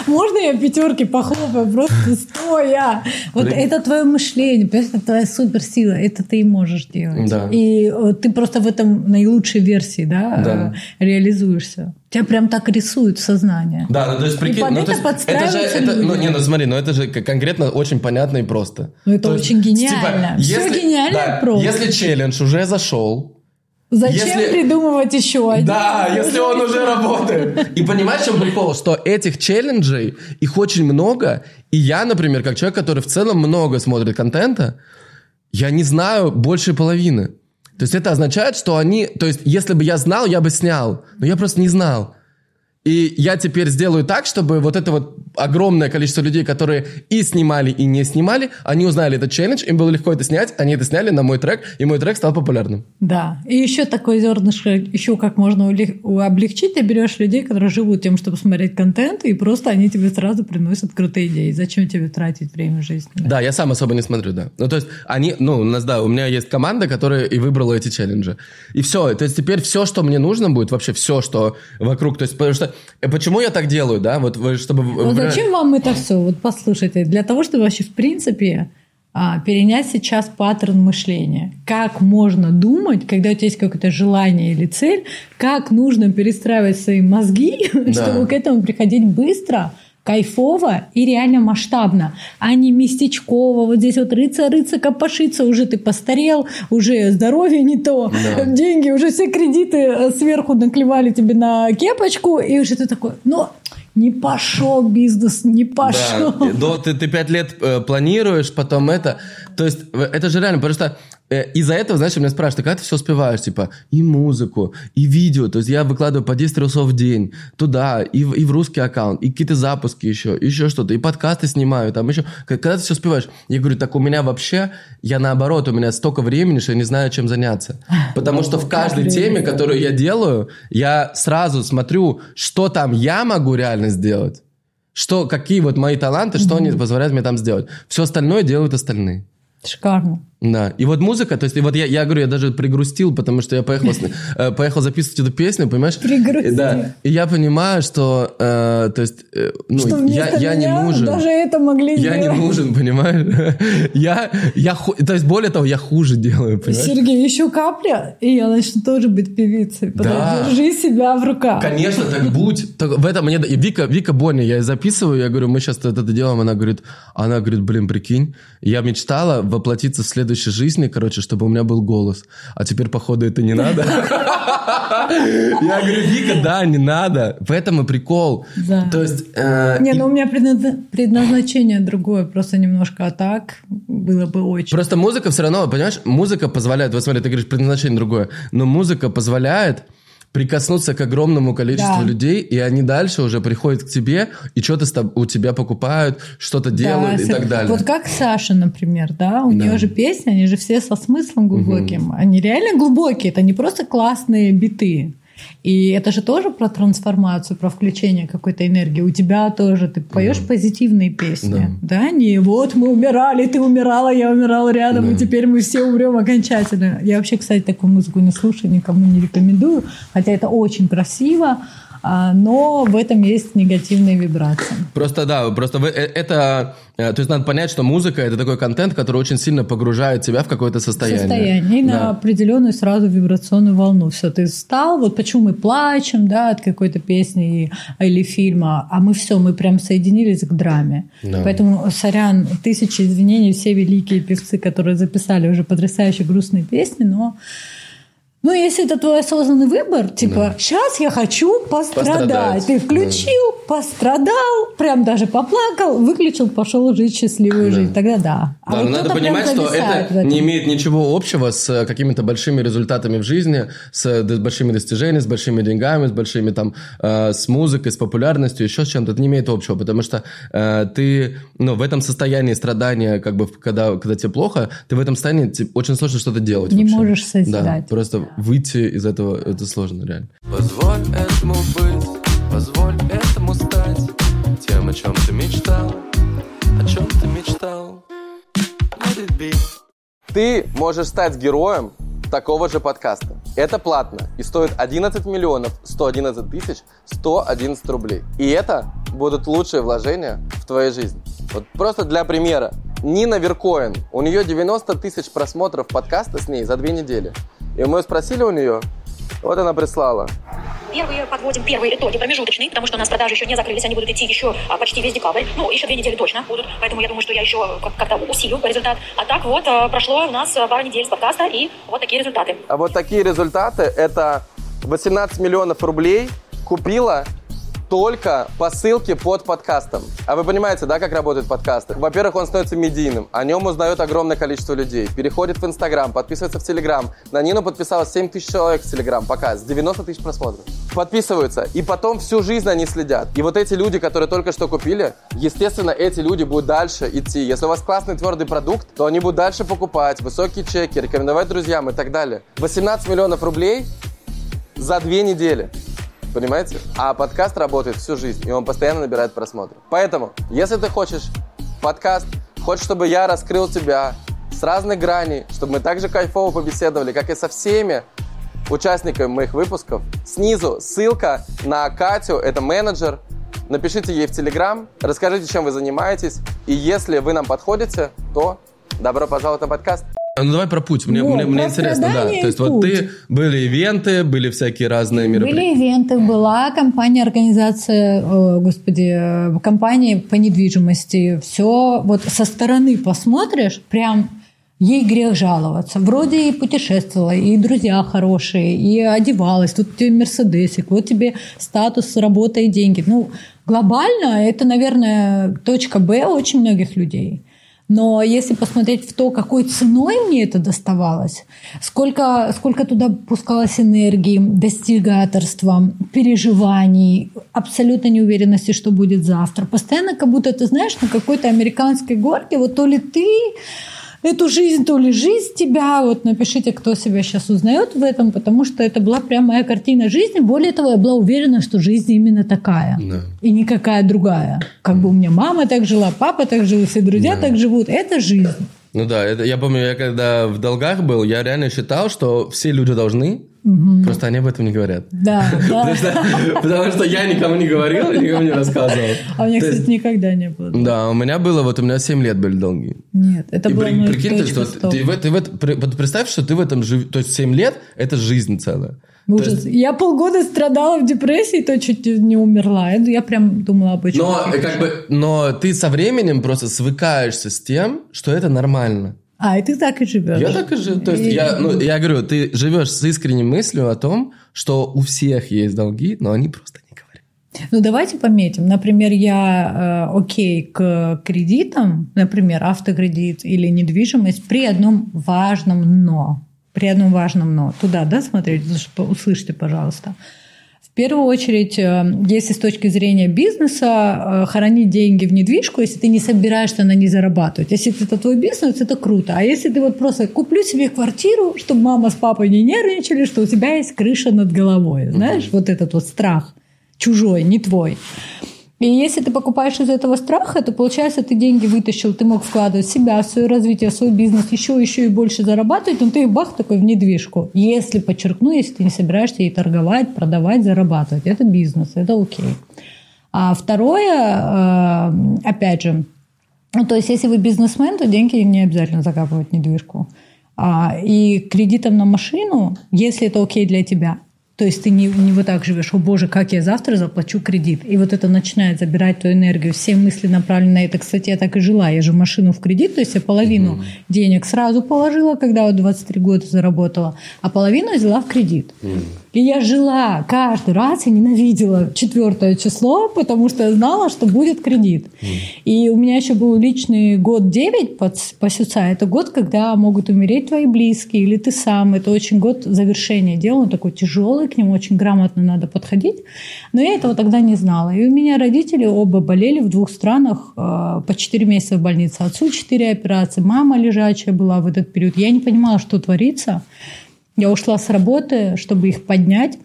Можно я пятерки похлопаю просто стоя? Вот Блин. это твое мышление, это твоя суперсила, это ты и можешь делать. Да. И э, ты просто в этом наилучшей версии, да, Да. э, реализуешься. Тебя прям так рисует сознание. Да, ну то есть прикинь, ну, это то есть, это же, это, ну не, ну смотри, ну это же конкретно очень понятно и просто. Ну, это То есть, очень гениально. Всё если- гениально да, просто. Если челлендж уже зашел, Зачем Если- придумывать еще один? Да, если он уже работает. И понимаешь, в чем прикол? Что этих челленджей, их очень много. И я, например, как человек, который в целом много смотрит контента, я не знаю больше половины. То есть это означает, что они... То есть если бы я знал, я бы снял. Но я просто не знал. И я теперь сделаю так, чтобы вот это вот огромное количество людей, которые и снимали, и не снимали, они узнали этот челлендж, им было легко это снять, они это сняли на мой трек, и мой трек стал популярным. Да. И еще такое зернышко, еще как можно облегчить, ты берешь людей, которые живут тем, чтобы смотреть контент, и просто они тебе сразу приносят крутые идеи. Зачем тебе тратить время жизни? Да, я сам особо не смотрю, да. Ну, то есть, они, ну, у нас, да, у меня есть команда, которая и выбрала эти челленджи. И все, то есть, теперь все, что мне нужно будет, вообще все, что вокруг, то есть, потому что, э, почему я так делаю, да, вот, чтобы... вы- зачем вам это все? Вот послушайте, для того, чтобы вообще в принципе а, перенять сейчас паттерн мышления. Как можно думать, когда у тебя есть какое-то желание или цель, как нужно перестраивать свои мозги, чтобы к этому приходить быстро, кайфово и реально масштабно, а не местечково. Вот здесь вот рыться, рыться, копошиться, уже ты постарел, уже здоровье не то, Да. деньги, уже все кредиты э, сверху наклевали тебе на кепочку, и уже ты такой, ну, не пошел бизнес, не пошел. Да, до- ты, ты пять лет э, планируешь, потом это. То есть, это же реально, потому что из-за этого, знаешь, меня спрашивают, «А когда ты все успеваешь, типа, и музыку, и видео, то есть я выкладываю по 10 рилсов в день, туда, и в, и в русский аккаунт, и какие-то запуски еще, еще что-то, и подкасты снимаю, там еще. Когда ты все успеваешь? Я говорю, так у меня вообще, я наоборот, у меня столько времени, что я не знаю, чем заняться. Потому что в каждой теме, которую я делаю, я сразу смотрю, что там я могу реально сделать, что, какие вот мои таланты, что они позволяют мне там сделать. Все остальное делают остальные. Шикарно. Да. И вот музыка, то есть, и вот я, я говорю, я даже пригрустил, потому что я поехал, э, поехал записывать эту песню, понимаешь? Пригрустил. Да. И я понимаю, что, э, то есть, э, ну, Что я, я не нужен. Даже это могли Я не сделать. нужен, понимаешь? Я, я, то есть, более того, я хуже делаю, понимаешь? Сергей, еще капля, и я начну тоже быть певицей. Подожди, Да. Держи себя в руках. Конечно, так будь. Так в этом мне... и Вика, Вика Боня, я записываю, я говорю, мы сейчас это делаем, она говорит, она говорит, блин, прикинь, я мечтала воплотиться в следующей жизни, короче, чтобы у меня был голос, а теперь, походу, это не надо. Я говорю, Вика, да, не надо. В этом и прикол. Да. То есть... э, Не, и- ну у меня предназна- предназначение другое, просто немножко а так было бы очень. Просто музыка все равно, понимаешь, музыка позволяет, вот смотри, ты говоришь, предназначение другое, но музыка позволяет прикоснуться к огромному количеству Да. людей, и они дальше уже приходят к тебе, и что-то у тебя покупают, что-то делают Да, и так далее. Вот как Саша, например, да, у Да. нее же песни, они же все со смыслом глубоким. Они реально глубокие, это не просто классные биты. И это же тоже про трансформацию, про включение какой-то энергии. У тебя тоже ты поешь да. позитивные песни, да. да? Не вот мы умирали, ты умирала, я умирала рядом, да. и теперь мы все умрем окончательно. Я вообще, кстати, такую музыку не слушаю, никому не рекомендую, хотя это очень красиво. А, но в этом есть негативные вибрации. Просто да, просто э, это, э, то есть надо понять, что музыка это такой контент, который очень сильно погружает тебя в какое-то состояние. Состояние и да. на определенную сразу вибрационную волну. Все, ты встал, вот почему мы плачем, да, от какой-то песни или фильма, а мы все, мы прям соединились к драме. Да. Поэтому, сорян, тысячи извинений, все великие певцы, которые записали уже потрясающие грустные песни, но ну, если это твой осознанный выбор, типа, да. сейчас я хочу пострадать. пострадать. Ты включил, да. пострадал, прям даже поплакал, выключил, пошел жить счастливую да. жизнь. Тогда да. А да, вот но надо понимать, что это не имеет ничего общего с э, какими-то большими результатами в жизни, с э, большими достижениями, с большими деньгами, с большими там, э, с музыкой, с популярностью, еще с чем-то. Это не имеет общего, потому что э, ты, ну, в этом состоянии страдания, как бы, когда, когда тебе плохо, ты в этом состоянии очень сложно что-то делать. Не вообще. можешь созидать. Да, просто выйти из этого, это сложно, реально. Позволь этому быть, позволь этому стать тем, о чем ты мечтал, о чем ты мечтал. Ты можешь стать героем такого же подкаста. Это платно и стоит 11 миллионов 111 тысяч 111 рублей. И это будут лучшие вложения в твою жизнь. Вот просто для примера. Нина Веркоин, у нее 90 тысяч просмотров подкаста с ней за две недели. И мы спросили у нее, вот она прислала. Первые подводим первые итоги промежуточные, потому что у нас продажи еще не закрылись, они будут идти еще а, почти весь декабрь. Ну, еще две недели точно будут, поэтому я думаю, что я еще как-то усилю результат. А так вот, а, прошло у нас пару недель с подкаста, и вот такие результаты. А вот такие результаты, это 18 миллионов рублей купила только по ссылке под подкастом. А вы понимаете, да, как работают подкасты? Во-первых, он становится медийным, о нем узнает огромное количество людей, переходит в Инстаграм, подписывается в Телеграм. На Нину подписалось 7 тысяч человек в Телеграм пока, с 90 тысяч просмотров. Подписываются, и потом всю жизнь они следят. И вот эти люди, которые только что купили, естественно, эти люди будут дальше идти. Если у вас классный твердый продукт, то они будут дальше покупать, высокие чеки, рекомендовать друзьям и так далее. 18 миллионов рублей за две недели. Понимаете? А подкаст работает всю жизнь, и он постоянно набирает просмотры. Поэтому, если ты хочешь подкаст, хочешь, чтобы я раскрыл тебя с разных граней, чтобы мы также кайфово побеседовали, как и со всеми участниками моих выпусков, снизу ссылка на Катю, это менеджер. Напишите ей в Телеграм, расскажите, чем вы занимаетесь. И если вы нам подходите, то добро пожаловать на подкаст. Ну давай про путь. Мне, вот, мне, мне интересно, да. То есть путь. вот ты были ивенты, были всякие разные мероприятия. Были ивенты, была компания, организация, о, господи, компания по недвижимости. Все вот со стороны посмотришь, прям ей грех жаловаться. Вроде и путешествовала, и друзья хорошие, и одевалась. Тут тебе Мерседесик, вот тебе статус, работа и деньги. Ну, глобально это, наверное, точка Б очень многих людей. Но если посмотреть в то, какой ценой мне это доставалось, сколько, сколько туда пускалось энергии, достигаторства, переживаний, абсолютно неуверенности, что будет завтра. Постоянно как будто ты знаешь на какой-то американской горке, вот то ли ты эту жизнь, то ли жизнь тебя. Вот напишите, кто себя сейчас узнает в этом, потому что это была прям моя картина жизни. Более того, я была уверена, что жизнь именно такая. Да. И никакая другая. Как бы у меня мама так жила, папа так жил, все друзья да. так живут. Это жизнь. Ну да, это, я помню, я когда в долгах был, я реально считал, что все люди должны, Угу. Просто они об этом не говорят. Да, да. Потому, что, я никому не говорил, никому не рассказывал. А у меня, кстати, никогда не было. Да, у меня было, вот у меня 7 лет были долги. Нет, это было при, Прикинь, ты, что представь, что ты в этом живешь, то есть 7 лет – это жизнь целая. Ужас. Есть... Я полгода страдала в депрессии, то чуть не умерла. Я прям думала об этом. Но, как бы, но ты со временем просто свыкаешься с тем, что это нормально. А, и ты так и живешь. Я так и живу. То есть, и... я, ну, я говорю, ты живешь с искренней мыслью о том, что у всех есть долги, но они просто не говорят. Ну, давайте пометим. Например, я э, окей к кредитам, например, автокредит или недвижимость при одном важном «но». При одном важном «но». Туда, да, смотреть? Услышьте, пожалуйста В первую очередь, э, если с точки зрения бизнеса, э, хоронить деньги в недвижку, если ты не собираешься на ней зарабатывать. Если это твой бизнес, это круто. А если ты вот просто куплю себе квартиру, чтобы мама с папой не нервничали, что у тебя есть крыша над головой. Знаешь, вот этот вот страх чужой, не твой. И если ты покупаешь из этого страха, то получается, ты деньги вытащил, ты мог вкладывать в себя, в свое развитие, в свой бизнес, еще, еще и больше зарабатывать, но ты бах такой в недвижку. Если, подчеркну, если ты не собираешься ей торговать, продавать, зарабатывать. Это бизнес, это окей. А второе, э, опять же, ну, то есть если вы бизнесмен, то деньги не обязательно закапывать в недвижку. А, и кредитом на машину, если это окей для тебя, то есть ты не, не вот так живешь, о боже, как я завтра заплачу кредит. И вот это начинает забирать твою энергию. Все мысли направлены на это. Кстати, я так и жила. Я же машину в кредит, то есть я половину mm-hmm. денег сразу положила, когда вот 23 года заработала, а половину взяла в кредит. Mm-hmm. И я жила каждый раз и ненавидела четвертое число, потому что я знала, что будет кредит. Mm. И у меня еще был личный год 9 по, по СЮЦА. Это год, когда могут умереть твои близкие или ты сам. Это очень год завершения дела. Он такой тяжелый, к нему очень грамотно надо подходить. Но я этого тогда не знала. И у меня родители оба болели в двух странах э, по 4 месяца в больнице. Отцу 4 операции, мама лежачая была в этот период. Я не понимала, что творится. Я ушла с работы, чтобы их поднять.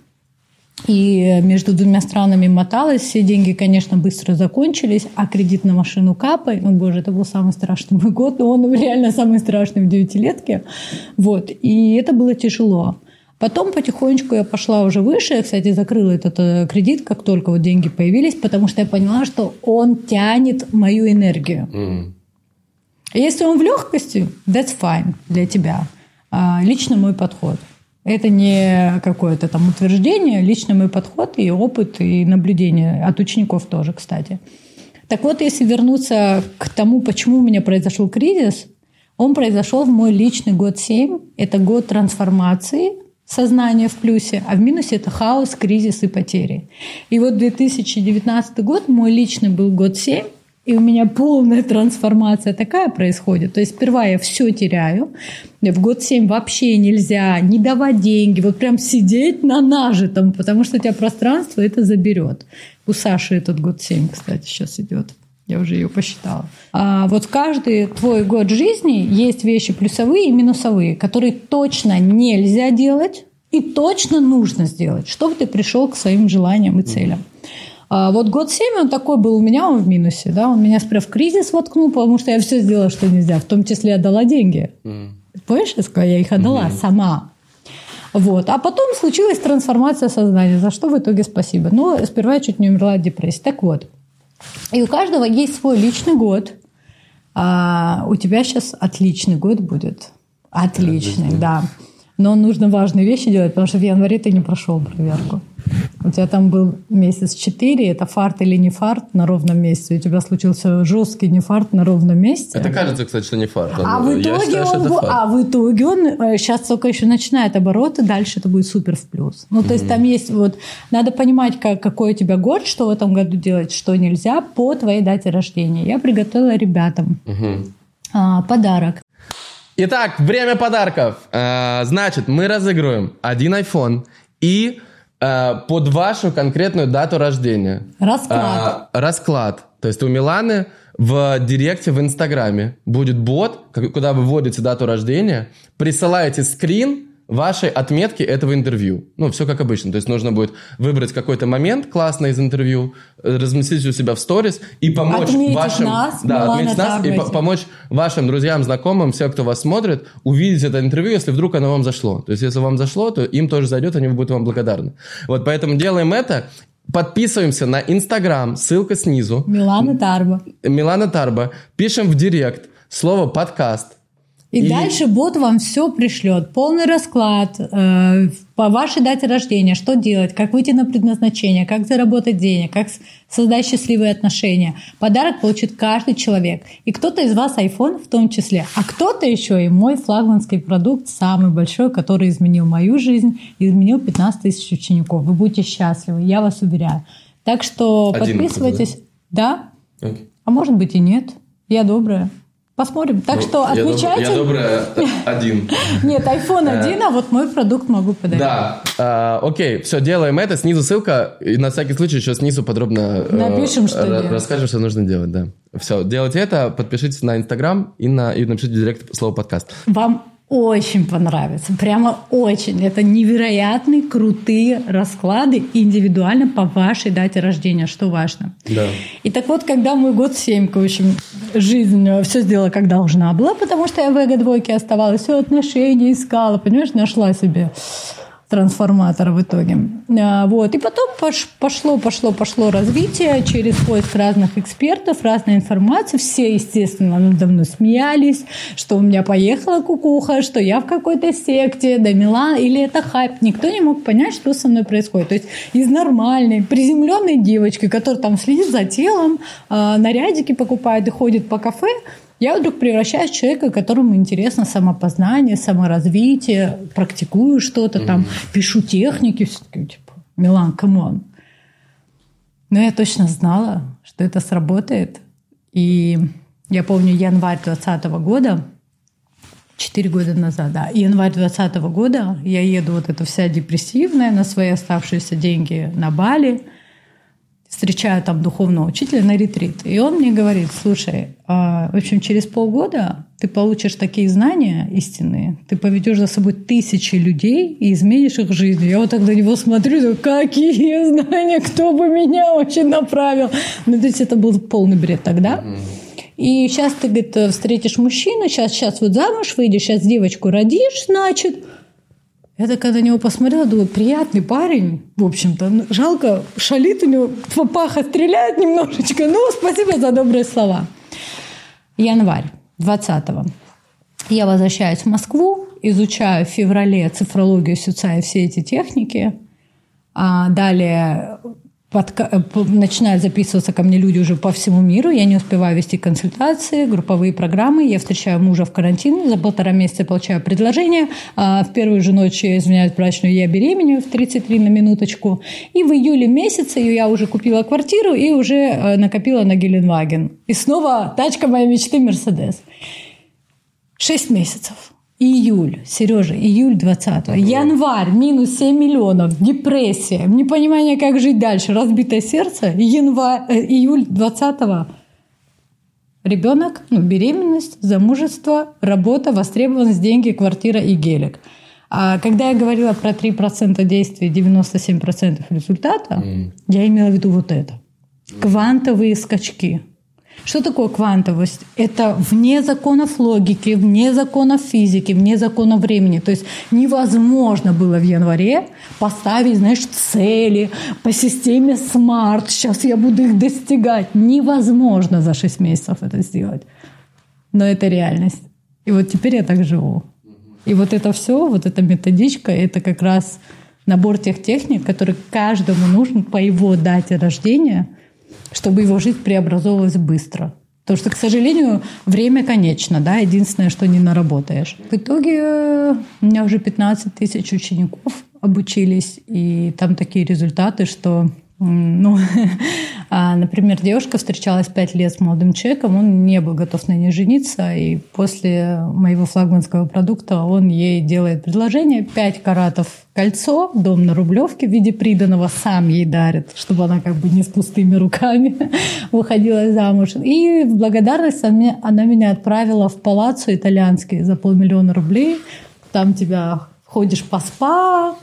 И между двумя странами моталась. Все деньги, конечно, быстро закончились, а кредит на машину капай. Ну, боже, это был самый страшный мой год, но он реально самый страшный в девятилетке. Вот. И это было тяжело. Потом потихонечку я пошла уже выше. Я, кстати, закрыла этот э, кредит, как только вот деньги появились, потому что я поняла, что он тянет мою энергию. Mm. Если он в легкости, that's fine для тебя. А, лично мой подход. Это не какое-то там утверждение, лично мой подход и опыт, и наблюдение от учеников тоже, кстати. Так вот, если вернуться к тому, почему у меня произошел кризис, он произошел в мой личный год 7. Это год трансформации, сознания в плюсе, а в минусе это хаос, кризис и потери. И вот 2019 год, мой личный был год 7, и у меня полная трансформация такая происходит. То есть сперва я все теряю. В год 7 вообще нельзя не давать деньги, вот прям сидеть на нажитом, потому что у тебя пространство это заберет. У Саши этот год 7, кстати, сейчас идет. Я уже ее посчитала. А вот каждый твой год жизни есть вещи плюсовые и минусовые, которые точно нельзя делать и точно нужно сделать, чтобы ты пришел к своим желаниям и целям. А вот год 7 он такой был у меня, он в минусе. Да? Он меня сперва в кризис воткнул, потому что я все сделала, что нельзя. В том числе отдала деньги. Mm. Помнишь, я их отдала mm-hmm. сама. Вот. А потом случилась трансформация сознания, за что в итоге спасибо. Но сперва я чуть не умерла от депрессии. Так вот. И у каждого есть свой личный год. А у тебя сейчас отличный год будет. Отличный, да. Но нужно важные вещи делать, потому что в январе ты не прошел проверку. У тебя там был месяц 4, это фарт или не фарт на ровном месте. У тебя случился жесткий не фарт на ровном месте. Это кажется, кстати, что не фарт. А, в итоге, считаю, он, фарт. а в итоге он сейчас э, только еще начинает обороты, дальше это будет супер в плюс. Ну, то mm-hmm. есть там есть вот, надо понимать, как, какой у тебя год, что в этом году делать, что нельзя по твоей дате рождения. Я приготовила ребятам mm-hmm. а, подарок. Итак, время подарков. А, значит, мы разыгрываем один iPhone и Э, под вашу конкретную дату рождения. Расклад. Э, расклад. То есть у Миланы в директе в Инстаграме будет бот, куда вы вводите дату рождения, присылаете скрин вашей отметки этого интервью. Ну, все как обычно. То есть нужно будет выбрать какой-то момент классный из интервью, э, разместить у себя в сторис и помочь отметить вашим... Нас, да, отметить нас и по помочь вашим друзьям, знакомым, всем, кто вас смотрит, увидеть это интервью, если вдруг оно вам зашло. То есть если вам зашло, то им тоже зайдет, они будут вам благодарны. Вот поэтому делаем это. Подписываемся на Инстаграм, ссылка снизу. Милана Тарба. Милана Тарба. Пишем в директ слово «подкаст». И, и дальше бот вам все пришлет. Полный расклад э, по вашей дате рождения, что делать, как выйти на предназначение, как заработать денег, как создать счастливые отношения. Подарок получит каждый человек. И кто-то из вас iPhone в том числе. А кто-то еще и мой флагманский продукт, самый большой, который изменил мою жизнь, изменил 15 тысяч учеников. Вы будете счастливы, я вас уверяю. Так что Один подписывайтесь. Да? Okay. А может быть и нет. Я добрая. Посмотрим. Так Ну, что я отмечайте. Я добрая э, один. Нет, iPhone 1, а вот мой продукт могу подарить. Да, а, окей, все, делаем это. Снизу ссылка. И на всякий случай еще снизу подробно э, Напишем, что делать. расскажем, что нужно делать, да. Все, делайте это, подпишитесь на Инстаграм и, на, и напишите директ слово подкаст. Вам очень понравится. Прямо очень. Это невероятные, крутые расклады индивидуально по вашей дате рождения, что важно. Да. И так вот, когда мой год семька, в общем, жизнь все сделала как должна была, потому что я в эго-двойке оставалась, все отношения искала, понимаешь, нашла себе трансформатора в итоге. А, Вот. И потом пош- пошло, пошло, пошло развитие через поиск разных экспертов, разной информации. Все, естественно, надо мной смеялись, что у меня поехала кукуха, что я в какой-то секте, да Милан, или это хайп. Никто не мог понять, что со мной происходит. То есть из нормальной, приземленной девочки, которая там следит за телом, а, нарядики покупает и ходит по кафе, я вдруг превращаюсь в человека, которому интересно самопознание, саморазвитие, практикую что-то там, пишу техники, все такие типа, Милан, come on. Но я точно знала, что это сработает. И я помню январь 2020 года, Четыре года назад, да. Январь 2020 года я еду вот эта вся депрессивная на свои оставшиеся деньги на Бали. Встречаю там духовного учителя на ретрит. И он мне говорит, слушай, а, в общем, через полгода ты получишь такие знания истинные, ты поведешь за собой тысячи людей и изменишь их жизнь. Я вот так на него смотрю, думаю, какие знания, кто бы меня вообще направил. Ну, то есть это был полный бред тогда. И сейчас ты, говорит, встретишь мужчину, сейчас, сейчас вот замуж выйдешь, сейчас девочку родишь, значит. Я такая на него посмотрела, думаю, приятный парень, в общем-то. Ну, Жалко, шалит у него, папаха стреляет немножечко. Ну, спасибо за добрые слова. Январь 20-го. Я возвращаюсь в Москву, изучаю в феврале цифрологию Сюца и все эти техники. А далее подка- э, начинают записываться ко мне люди уже по всему миру. Я не успеваю вести консультации, групповые программы. Я встречаю мужа в карантин. За полтора месяца получаю предложение. А в первую же ночь, я извиняюсь, брачную, я беременею в 33 на минуточку. И в июле месяце я уже купила квартиру и уже э, накопила на Геленваген. И снова тачка моей мечты Мерседес. Шесть месяцев. Июль, Сережа, июль 20 Январь, минус 7 миллионов, депрессия, непонимание, как жить дальше, разбитое сердце. Январь, э, июль 20 Ребенок, ну, беременность, замужество, работа, востребованность, деньги, квартира и гелик. А когда я говорила про 3% действия, 97% результата, я имела в виду вот это. Квантовые скачки. Что такое квантовость? Это вне законов логики, вне законов физики, вне законов времени. То есть невозможно было в январе поставить, знаешь, цели по системе SMART. Сейчас я буду их достигать. Невозможно за 6 месяцев это сделать. Но это реальность. И вот теперь я так живу. И вот это все, вот эта методичка, это как раз набор тех техник, которые каждому нужен по его дате рождения, чтобы его жизнь преобразовывалась быстро. Потому что, к сожалению, время конечно, да, единственное, что не наработаешь. В итоге э, у меня уже 15 тысяч учеников обучились, и там такие результаты, что ну, а, например, девушка встречалась пять лет с молодым человеком, он не был готов на ней жениться, и после моего флагманского продукта он ей делает предложение 5 каратов кольцо, дом на Рублевке в виде приданного сам ей дарит, чтобы она как бы не с пустыми руками выходила замуж. И в благодарность она меня- она меня отправила в палаццо итальянский за полмиллиона рублей. Там тебя ходишь по спа,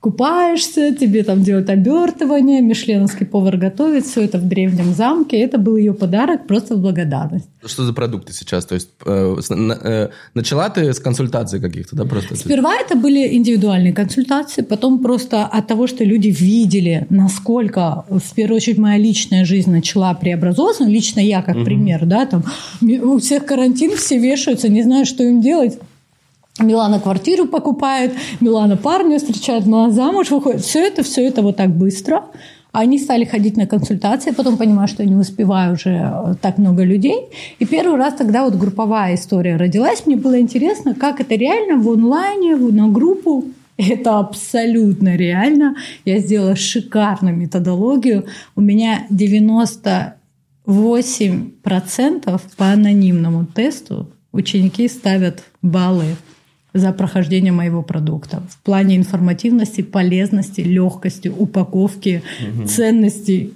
купаешься, тебе там делают обертывание, мишленовский повар готовит, все это в древнем замке. Это был ее подарок просто в благодарность. Что за продукты сейчас? То есть э, э, начала ты с консультаций каких-то, да, просто? Сперва это были индивидуальные консультации, потом просто от того, что люди видели, насколько, в первую очередь, моя личная жизнь начала преобразовываться, ну, лично я как пример, да, там у всех карантин, все вешаются, не знают, что им делать. Милана квартиру покупает, Милана парня встречает, Милана замуж выходит. Все это, все это вот так быстро. Они стали ходить на консультации, потом понимаю, что я не успеваю уже э, так много людей. И первый раз тогда вот групповая история родилась. Мне было интересно, как это реально в онлайне, на группу. Это абсолютно реально. Я сделала шикарную методологию. У меня 98% 8% по анонимному тесту ученики ставят баллы за прохождение моего продукта в плане информативности, полезности, легкости, упаковки, угу. ценности.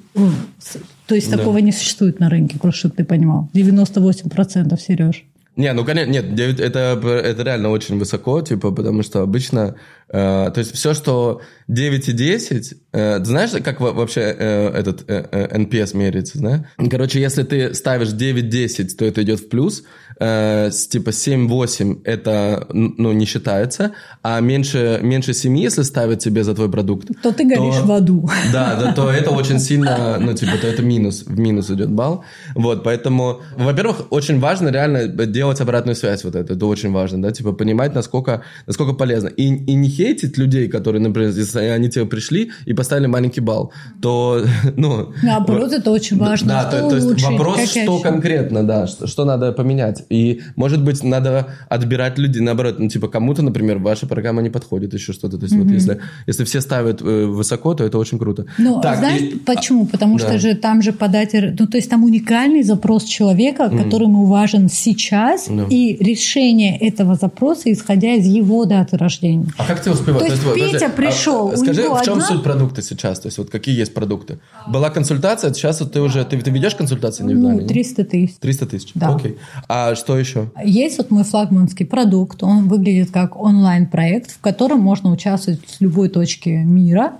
То есть да. такого не существует на рынке, просто чтобы ты понимал. 98% Сереж. Не, ну конечно, нет, 9, это, это реально очень высоко, типа, потому что обычно, то есть все, что 9 и 10, э, знаешь, как вообще э, этот э, э NPS меряется, да? Короче, если ты ставишь 9-10, то это идет в плюс, э, типа 7-8 это, ну, не считается, а меньше, меньше 7, если ставят тебе за твой продукт, то ты горишь то, в аду. Да, да, то это очень сильно, ну, типа, то это минус, в минус идет балл. Вот, поэтому, во-первых, очень важно реально делать обратную связь вот это, это очень важно, да, типа, понимать, насколько, насколько полезно. И, и не хейтить людей, которые, например, если они тебе пришли и поставили маленький балл, то, ну... Наоборот, это очень важно. Да, то, то есть вопрос, что конкретно, да, что, что надо поменять. И, может быть, надо отбирать людей, наоборот, ну, типа, кому-то, например, ваша программа не подходит, еще что-то. То есть, mm-hmm. вот если, если все ставят э, высоко, то это очень круто. Ну, так, знаешь, и... почему? Потому да. что же там же подать... Ну, то есть, там уникальный запрос человека, mm-hmm. который ему важен сейчас, mm-hmm. и решение этого запроса, исходя из его даты рождения. А как ты успеваешь? То есть, то есть Петя подожди, пришел, а, Скажи, в чем одна... суть продукта сейчас? То есть, вот какие есть продукты? Была консультация, сейчас вот ты уже... Ты, ты ведешь консультации индивидуально? Ну, 300 тысяч. 300 тысяч, да. окей. А что еще? Есть вот мой флагманский продукт, он выглядит как онлайн-проект, в котором можно участвовать с любой точки мира.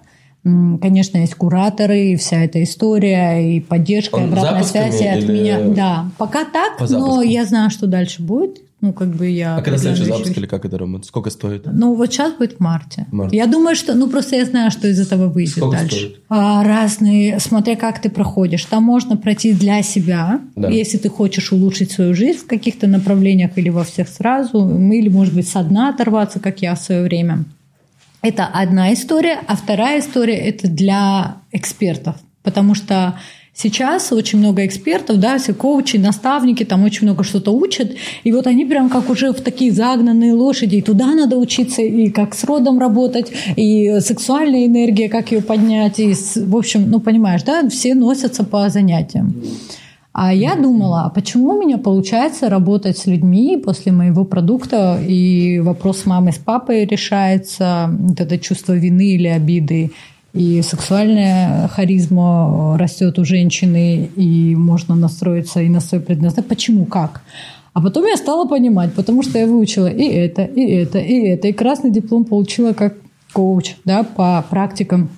Конечно, есть кураторы, и вся эта история, и поддержка, и обратная связь от меня. Да, пока так, но я знаю, что дальше будет. Ну, как бы я... А когда следующий запуск или как это работает? Сколько стоит? Ну, вот сейчас будет в марте. Март. Я думаю, что... Ну, просто я знаю, что из этого выйдет Сколько дальше. Стоит? А, разные, смотря как ты проходишь. Там можно пройти для себя, да. если ты хочешь улучшить свою жизнь в каких-то направлениях или во всех сразу, или, может быть, со дна оторваться, как я в свое время. Это одна история. А вторая история – это для экспертов. Потому что Сейчас очень много экспертов, да, все коучи, наставники, там очень много что-то учат. И вот они прям как уже в такие загнанные лошади. И туда надо учиться, и как с родом работать, и сексуальная энергия, как ее поднять. И, в общем, ну, понимаешь, да, все носятся по занятиям. А я думала, а почему у меня получается работать с людьми после моего продукта, и вопрос с мамой, с папой решается, вот это чувство вины или обиды, и сексуальная харизма растет у женщины, и можно настроиться и на свой предназначение. Почему? Как? А потом я стала понимать, потому что я выучила и это, и это, и это, и красный диплом получила как коуч да, по практикам.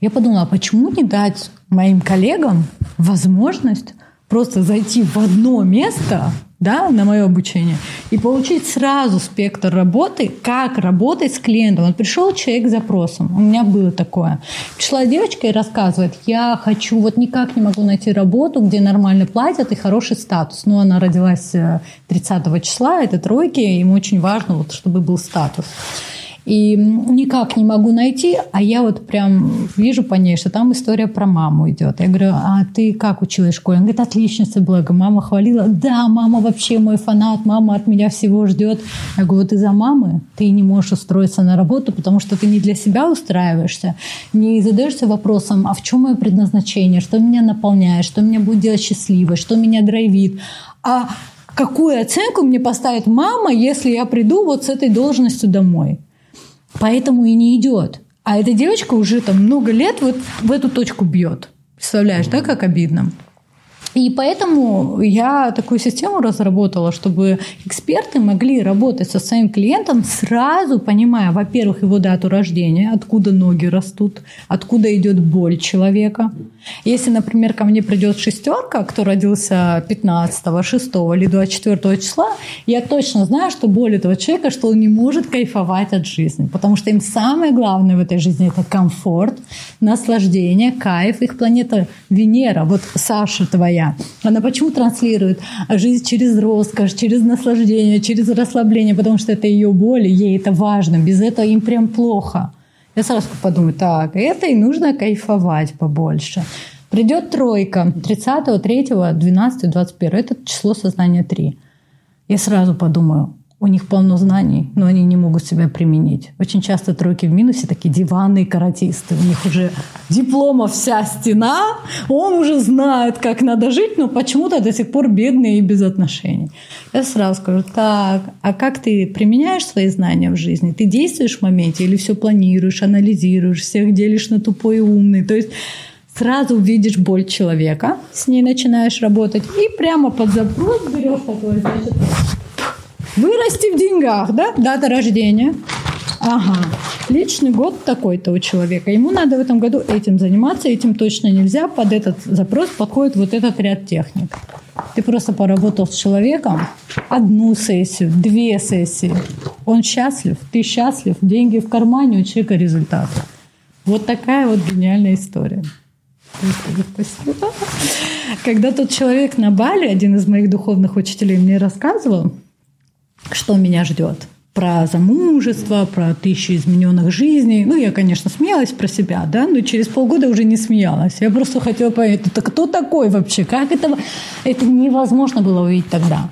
Я подумала, а почему не дать моим коллегам возможность просто зайти в одно место, да, на мое обучение и получить сразу спектр работы, как работать с клиентом. Вот пришел человек с запросом, у меня было такое. Пришла девочка и рассказывает, я хочу, вот никак не могу найти работу, где нормально платят и хороший статус. Ну, она родилась 30 э, числа, это тройки, им очень важно, вот, чтобы был статус. И никак не могу найти, а я вот прям вижу по ней, что там история про маму идет. Я говорю, а ты как училась в школе? Она говорит, отличница благо. Мама хвалила. Да, мама вообще мой фанат, мама от меня всего ждет. Я говорю, вот из-за мамы ты не можешь устроиться на работу, потому что ты не для себя устраиваешься, не задаешься вопросом, а в чем мое предназначение, что меня наполняет, что меня будет делать счастливой, что меня драйвит. А какую оценку мне поставит мама, если я приду вот с этой должностью домой? Поэтому и не идет. А эта девочка уже там много лет вот в эту точку бьет. Представляешь, да, как обидно? И поэтому я такую систему разработала, чтобы эксперты могли работать со своим клиентом сразу понимая, во-первых, его дату рождения, откуда ноги растут, откуда идет боль человека. Если, например, ко мне придет шестерка, кто родился 15, 6 или 24 числа, я точно знаю, что боль этого человека, что он не может кайфовать от жизни. Потому что им самое главное в этой жизни – это комфорт, наслаждение, кайф. Их планета Венера, вот Саша твоя, она почему транслирует жизнь через роскошь, через наслаждение, через расслабление? Потому что это ее боль, ей это важно. Без этого им прям плохо. Я сразу подумаю, так, это и нужно кайфовать побольше. Придет тройка 30, 3, 12, 21. Это число сознания 3. Я сразу подумаю, у них полно знаний, но они не могут себя применить. Очень часто тройки в минусе такие диванные каратисты. У них уже диплома вся стена, он уже знает, как надо жить, но почему-то до сих пор бедный и без отношений. Я сразу скажу, так, а как ты применяешь свои знания в жизни? Ты действуешь в моменте или все планируешь, анализируешь, всех делишь на тупой и умный? То есть сразу увидишь боль человека, с ней начинаешь работать и прямо под запрос берешь такой, значит, Вырасти в деньгах, да? Дата рождения. Ага. Личный год такой-то у человека. Ему надо в этом году этим заниматься, этим точно нельзя. Под этот запрос подходит вот этот ряд техник. Ты просто поработал с человеком одну сессию, две сессии. Он счастлив, ты счастлив, деньги в кармане, у человека результат. Вот такая вот гениальная история. Когда тот человек на Бали, один из моих духовных учителей мне рассказывал, что меня ждет про замужество, про тысячу измененных жизней. Ну, я, конечно, смеялась про себя, да, но через полгода уже не смеялась. Я просто хотела понять, это кто такой вообще? Как это? Это невозможно было увидеть тогда.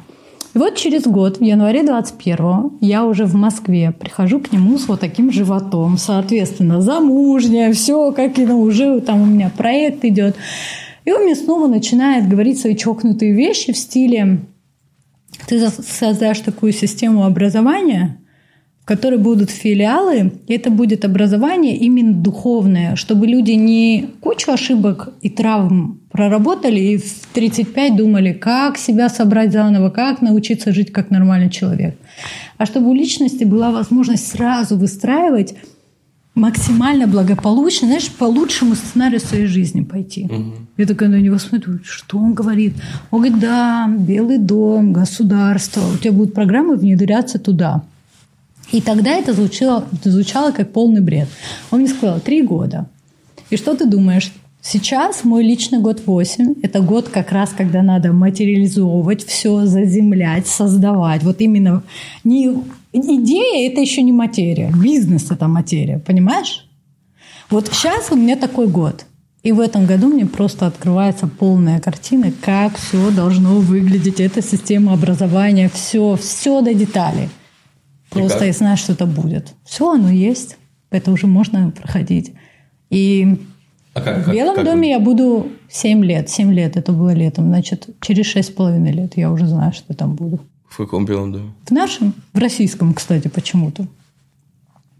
И вот через год, в январе 21 я уже в Москве прихожу к нему с вот таким животом, соответственно, замужняя, все, как и ну, уже там у меня проект идет. И он мне снова начинает говорить свои чокнутые вещи в стиле ты создашь такую систему образования, в которой будут филиалы, и это будет образование именно духовное, чтобы люди не кучу ошибок и травм проработали и в 35 думали, как себя собрать заново, как научиться жить как нормальный человек. А чтобы у личности была возможность сразу выстраивать максимально благополучно, знаешь, по лучшему сценарию своей жизни пойти. Угу. Я такая на него смотрю, что он говорит? Он говорит, да, Белый дом, государство, у тебя будут программы внедряться туда. И тогда это звучало, звучало как полный бред. Он мне сказал, три года. И что ты думаешь? Сейчас мой личный год 8. Это год как раз, когда надо материализовывать все, заземлять, создавать. Вот именно не идея – это еще не материя. Бизнес – это материя, понимаешь? Вот сейчас у меня такой год. И в этом году мне просто открывается полная картина, как все должно выглядеть. Это система образования, все, все до деталей. Просто я знаю, что это будет. Все, оно есть. Это уже можно проходить. И а как, в Белом как, как доме я буду 7 лет. 7 лет это было летом. Значит, через 6,5 лет я уже знаю, что там буду. В каком белом доме? В нашем, в российском, кстати, почему-то.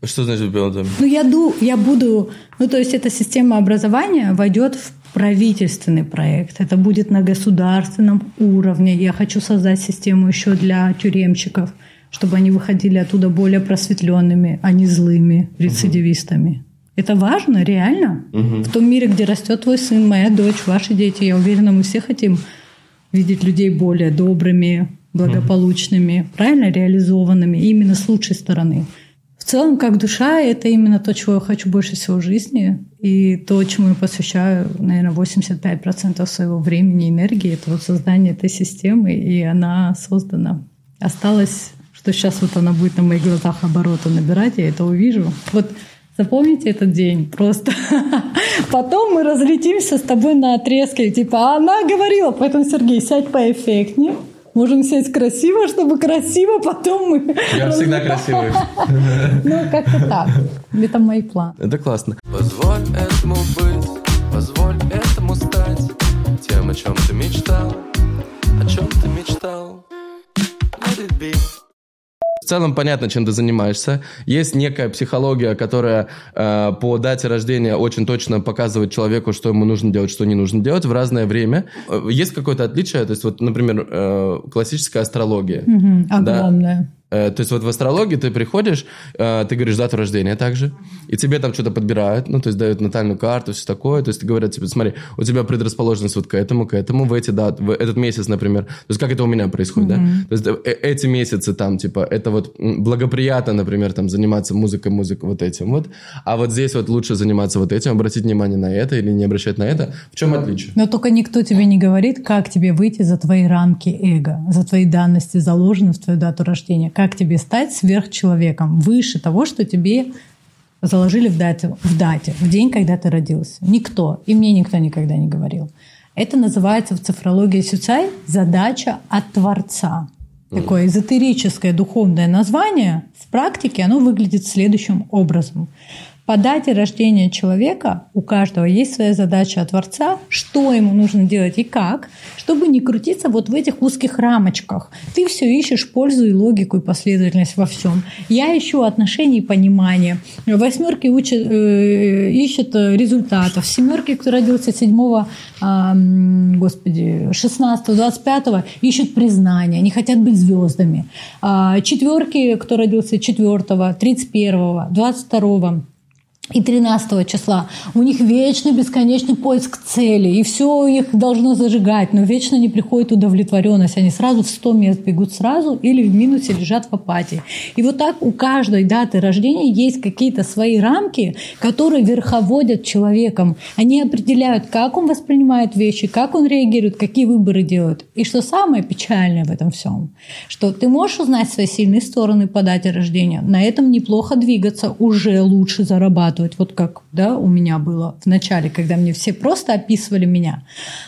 Что значит в белом доме? Ну, я, ду, я буду... Ну, то есть, эта система образования войдет в правительственный проект. Это будет на государственном уровне. Я хочу создать систему еще для тюремщиков, чтобы они выходили оттуда более просветленными, а не злыми рецидивистами. Угу. Это важно, реально. Угу. В том мире, где растет твой сын, моя дочь, ваши дети, я уверена, мы все хотим видеть людей более добрыми, благополучными, правильно реализованными, именно с лучшей стороны. В целом, как душа, это именно то, чего я хочу больше всего в жизни. И то, чему я посвящаю, наверное, 85% своего времени и энергии, это вот создание этой системы, и она создана. Осталось, что сейчас вот она будет на моих глазах обороты набирать, я это увижу. Вот Запомните этот день просто. Потом мы разлетимся с тобой на отрезке. Типа, «А она говорила, поэтому, Сергей, сядь поэффектнее. Можем сесть красиво, чтобы красиво потом мы... Я всегда красивый. Ну, как-то так. Это мои планы. Это классно. Позволь этому быть, позволь этому стать тем, о чем ты мечтал, о чем ты мечтал. Let it be. В целом понятно, чем ты занимаешься. Есть некая психология, которая э, по дате рождения очень точно показывает человеку, что ему нужно делать, что не нужно делать в разное время. Э, есть какое-то отличие? То есть, вот, например, э, классическая астрология. Угу, огромное. Да? Э, то есть вот в астрологии ты приходишь, э, ты говоришь дату рождения также, и тебе там что-то подбирают, ну, то есть дают натальную карту, все такое, то есть говорят тебе, смотри, у тебя предрасположенность вот к этому, к этому, в эти даты, в этот месяц, например. То есть как это у меня происходит, mm-hmm. да? То есть э, эти месяцы там, типа, это вот благоприятно, например, там заниматься музыкой, музыкой вот этим вот, а вот здесь вот лучше заниматься вот этим, обратить внимание на это или не обращать на это. В чем отличие? Но только никто тебе не говорит, как тебе выйти за твои рамки эго, за твои данности, заложенные в твою дату рождения как тебе стать сверхчеловеком, выше того, что тебе заложили в дате, в дате, в день, когда ты родился. Никто. И мне никто никогда не говорил. Это называется в цифрологии Сюцай задача от Творца. Такое эзотерическое духовное название. В практике оно выглядит следующим образом. По дате рождения человека у каждого есть своя задача от Творца, что ему нужно делать и как, чтобы не крутиться вот в этих узких рамочках. Ты все ищешь пользу и логику и последовательность во всем. Я ищу отношения и понимание. Восьмерки учат, э, ищут результатов. Семерки, кто родился 7 э, господи, 16 25 ищут признания, они хотят быть звездами. А четверки, кто родился 4 31 22 и 13 числа. У них вечный бесконечный поиск цели, и все их должно зажигать, но вечно не приходит удовлетворенность. Они сразу в 100 мест бегут сразу или в минусе лежат в апатии. И вот так у каждой даты рождения есть какие-то свои рамки, которые верховодят человеком. Они определяют, как он воспринимает вещи, как он реагирует, какие выборы делает. И что самое печальное в этом всем, что ты можешь узнать свои сильные стороны по дате рождения, на этом неплохо двигаться, уже лучше зарабатывать зарабатывать, вот как да, у меня было в начале, когда мне все просто описывали меня.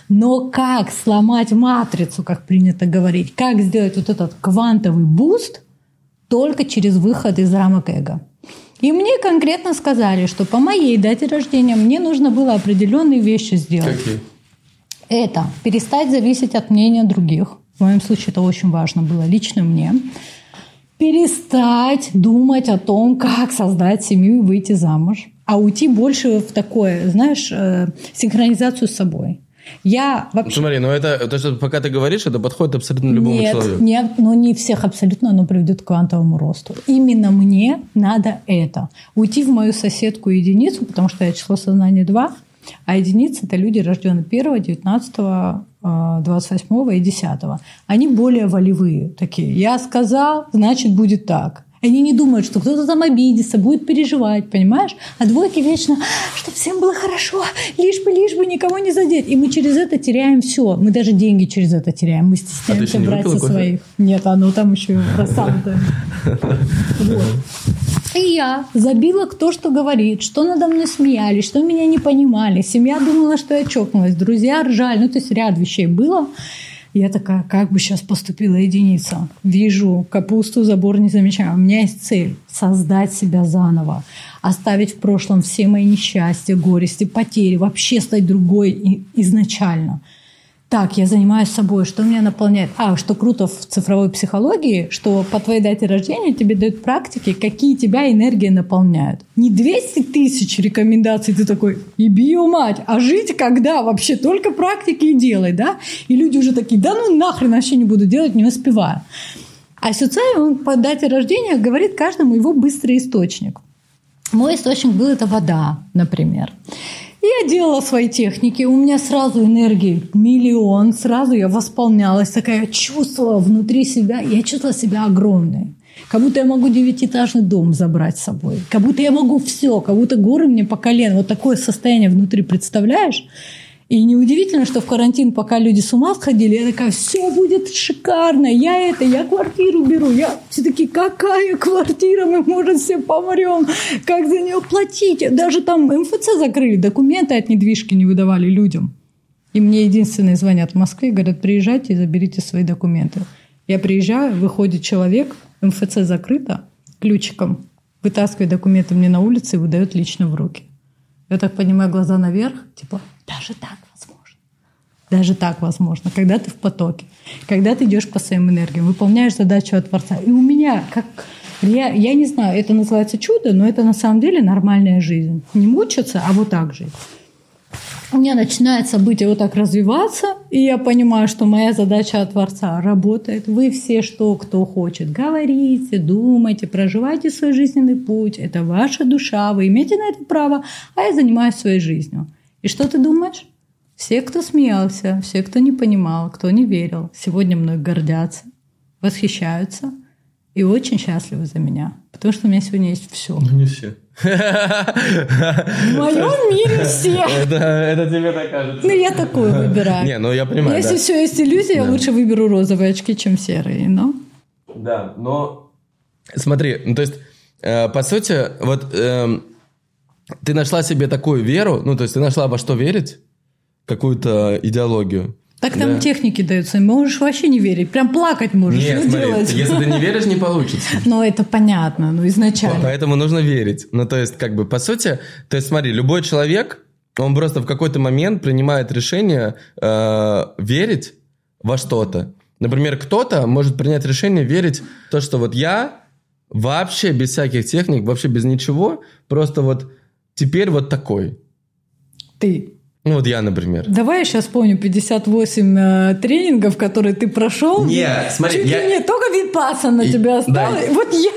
Но как сломать матрицу, как принято говорить, как сделать вот этот квантовый буст только через выход из рамок эго. И мне конкретно сказали, что по моей дате рождения мне нужно было определенные вещи сделать. Какие? Это перестать зависеть от мнения других. В моем случае это очень важно было лично мне перестать думать о том, как создать семью и выйти замуж, а уйти больше в такое, знаешь, э, синхронизацию с собой. Я вообще... Смотри, ну это, то, что пока ты говоришь, это подходит абсолютно любому нет, человеку. Нет, но не всех абсолютно оно приведет к квантовому росту. Именно мне надо это. Уйти в мою соседку единицу, потому что я число сознания 2, а единицы – это люди, рожденные 1, 19, 28 и 10. Они более волевые такие. Я сказал, значит, будет так. Они не думают, что кто-то там обидится, будет переживать, понимаешь? А двойки вечно, чтобы всем было хорошо, лишь бы, лишь бы никого не задеть. И мы через это теряем все. Мы даже деньги через это теряем. Мы стесняемся а брать со своих. Нет, оно там еще рассадное. Вот. И я забила, кто что говорит, что надо мной смеялись, что меня не понимали. Семья думала, что я чокнулась, друзья ржали. Ну, то есть ряд вещей было. Я такая, как бы сейчас поступила единица. Вижу капусту, забор не замечаю. У меня есть цель – создать себя заново. Оставить в прошлом все мои несчастья, горести, потери. Вообще стать другой изначально – так, я занимаюсь собой, что меня наполняет? А, что круто в цифровой психологии, что по твоей дате рождения тебе дают практики, какие тебя энергии наполняют. Не 200 тысяч рекомендаций, ты такой, и бью мать, а жить когда? Вообще только практики и делай, да? И люди уже такие, да ну нахрен вообще не буду делать, не успеваю. А Сюцай, он по дате рождения говорит каждому его быстрый источник. Мой источник был это вода, например. Я делала свои техники, у меня сразу энергии миллион, сразу я восполнялась, такая чувствовала внутри себя, я чувствовала себя огромной. Как будто я могу девятиэтажный дом забрать с собой. Как будто я могу все, как будто горы мне по колено. Вот такое состояние внутри, представляешь? И неудивительно, что в карантин, пока люди с ума сходили, я такая, все будет шикарно, я это, я квартиру беру. Я все таки какая квартира, мы, может, все помрем, как за нее платить? Даже там МФЦ закрыли, документы от недвижки не выдавали людям. И мне единственное звонят в Москве, говорят, приезжайте и заберите свои документы. Я приезжаю, выходит человек, МФЦ закрыто, ключиком, вытаскивает документы мне на улице и выдает лично в руки. Я так понимаю, глаза наверх, типа, даже так возможно. Даже так возможно, когда ты в потоке, когда ты идешь по своим энергиям, выполняешь задачу от Творца. И у меня, как я, я не знаю, это называется чудо, но это на самом деле нормальная жизнь. Не мучиться, а вот так жить у меня начинает событие вот так развиваться, и я понимаю, что моя задача от Творца работает. Вы все, что кто хочет, говорите, думайте, проживайте свой жизненный путь. Это ваша душа, вы имеете на это право, а я занимаюсь своей жизнью. И что ты думаешь? Все, кто смеялся, все, кто не понимал, кто не верил, сегодня мной гордятся, восхищаются и очень счастливы за меня. Потому что у меня сегодня есть все. Ну, не все. В моем мире все. Это, это тебе так кажется. Ну, я такую выбираю. Не, ну я понимаю. Если да. все есть иллюзия, я лучше выберу розовые очки, чем серые, но... Да, но... Смотри, ну то есть, э, по сути, вот э, ты нашла себе такую веру, ну то есть ты нашла во что верить, какую-то идеологию, Так там Да. техники даются, можешь вообще не верить, прям плакать можешь, Нет, что смотри, делать? если ты не веришь, не получится. Но это понятно, ну изначально. Поэтому нужно верить. Ну, то есть, как бы, по сути, то есть, смотри, любой человек, он просто в какой-то момент принимает решение э, верить во что-то. Например, кто-то может принять решение верить в то, что вот я вообще без всяких техник, вообще без ничего, просто вот теперь вот такой. Ты. Ну, вот я, например. Давай я сейчас помню 58 э, тренингов, которые ты прошел. Не, смотри, Чуть я- не только випаса на И- тебя да, осталось. и- Вот я.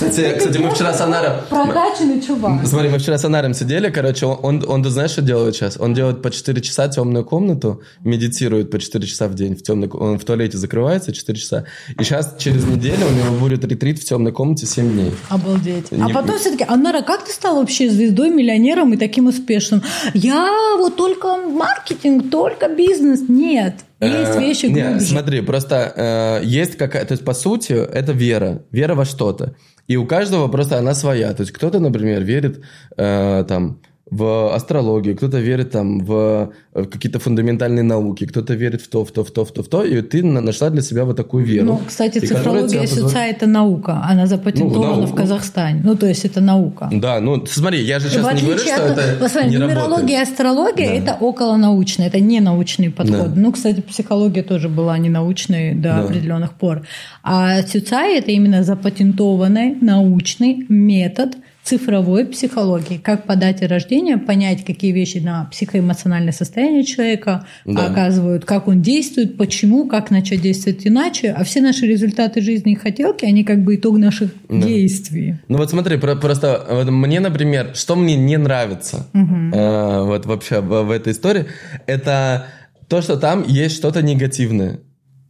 Кстати, кстати, мы вчера с Анаром... Прокачанный чувак. Смотри, мы вчера с Анаром сидели, короче, он, он, он, знаешь, что делает сейчас? Он делает по 4 часа темную комнату, медитирует по 4 часа в день в темной, он в туалете закрывается 4 часа, и сейчас через неделю у него будет ретрит в темной комнате 7 дней. Обалдеть. А Не- потом все-таки, Анара, как ты стал вообще звездой, миллионером и таким успешным? Я вот только маркетинг, только бизнес. Нет. Есть Э, вещи глубже. смотри, просто э, есть какая... То есть, по сути, это вера. Вера во что-то. И у каждого просто она своя. То есть, кто-то, например, верит э, там в астрологию, кто-то верит там в э, какие-то фундаментальные науки, кто-то верит в то, в то, в то, в то, в то, и ты на- нашла для себя вот такую веру. Ну, кстати, И цифрология Сюца – это наука. Она запатентована Ну, в. Казахстане. Ну, то есть, это наука. Да, ну смотри, я же сейчас в не говорю, что от это посмотри, не нумерология и астрология Да. это околонаучно, это не научные подходы. Да. Ну, кстати, психология тоже была не научной до Да. определенных пор. А Сюцай это именно запатентованный научный метод цифровой психологии. Как по дате рождения понять, какие вещи на психоэмоциональное состояние человека Да. оказывают, как он действует, почему, как начать действовать иначе. А все наши результаты жизни и хотелки, они как бы итог наших Да. действий. Ну вот смотри, про- просто вот мне, например, что мне не нравится э, вот вообще в, в этой истории, это то, что там есть что-то негативное.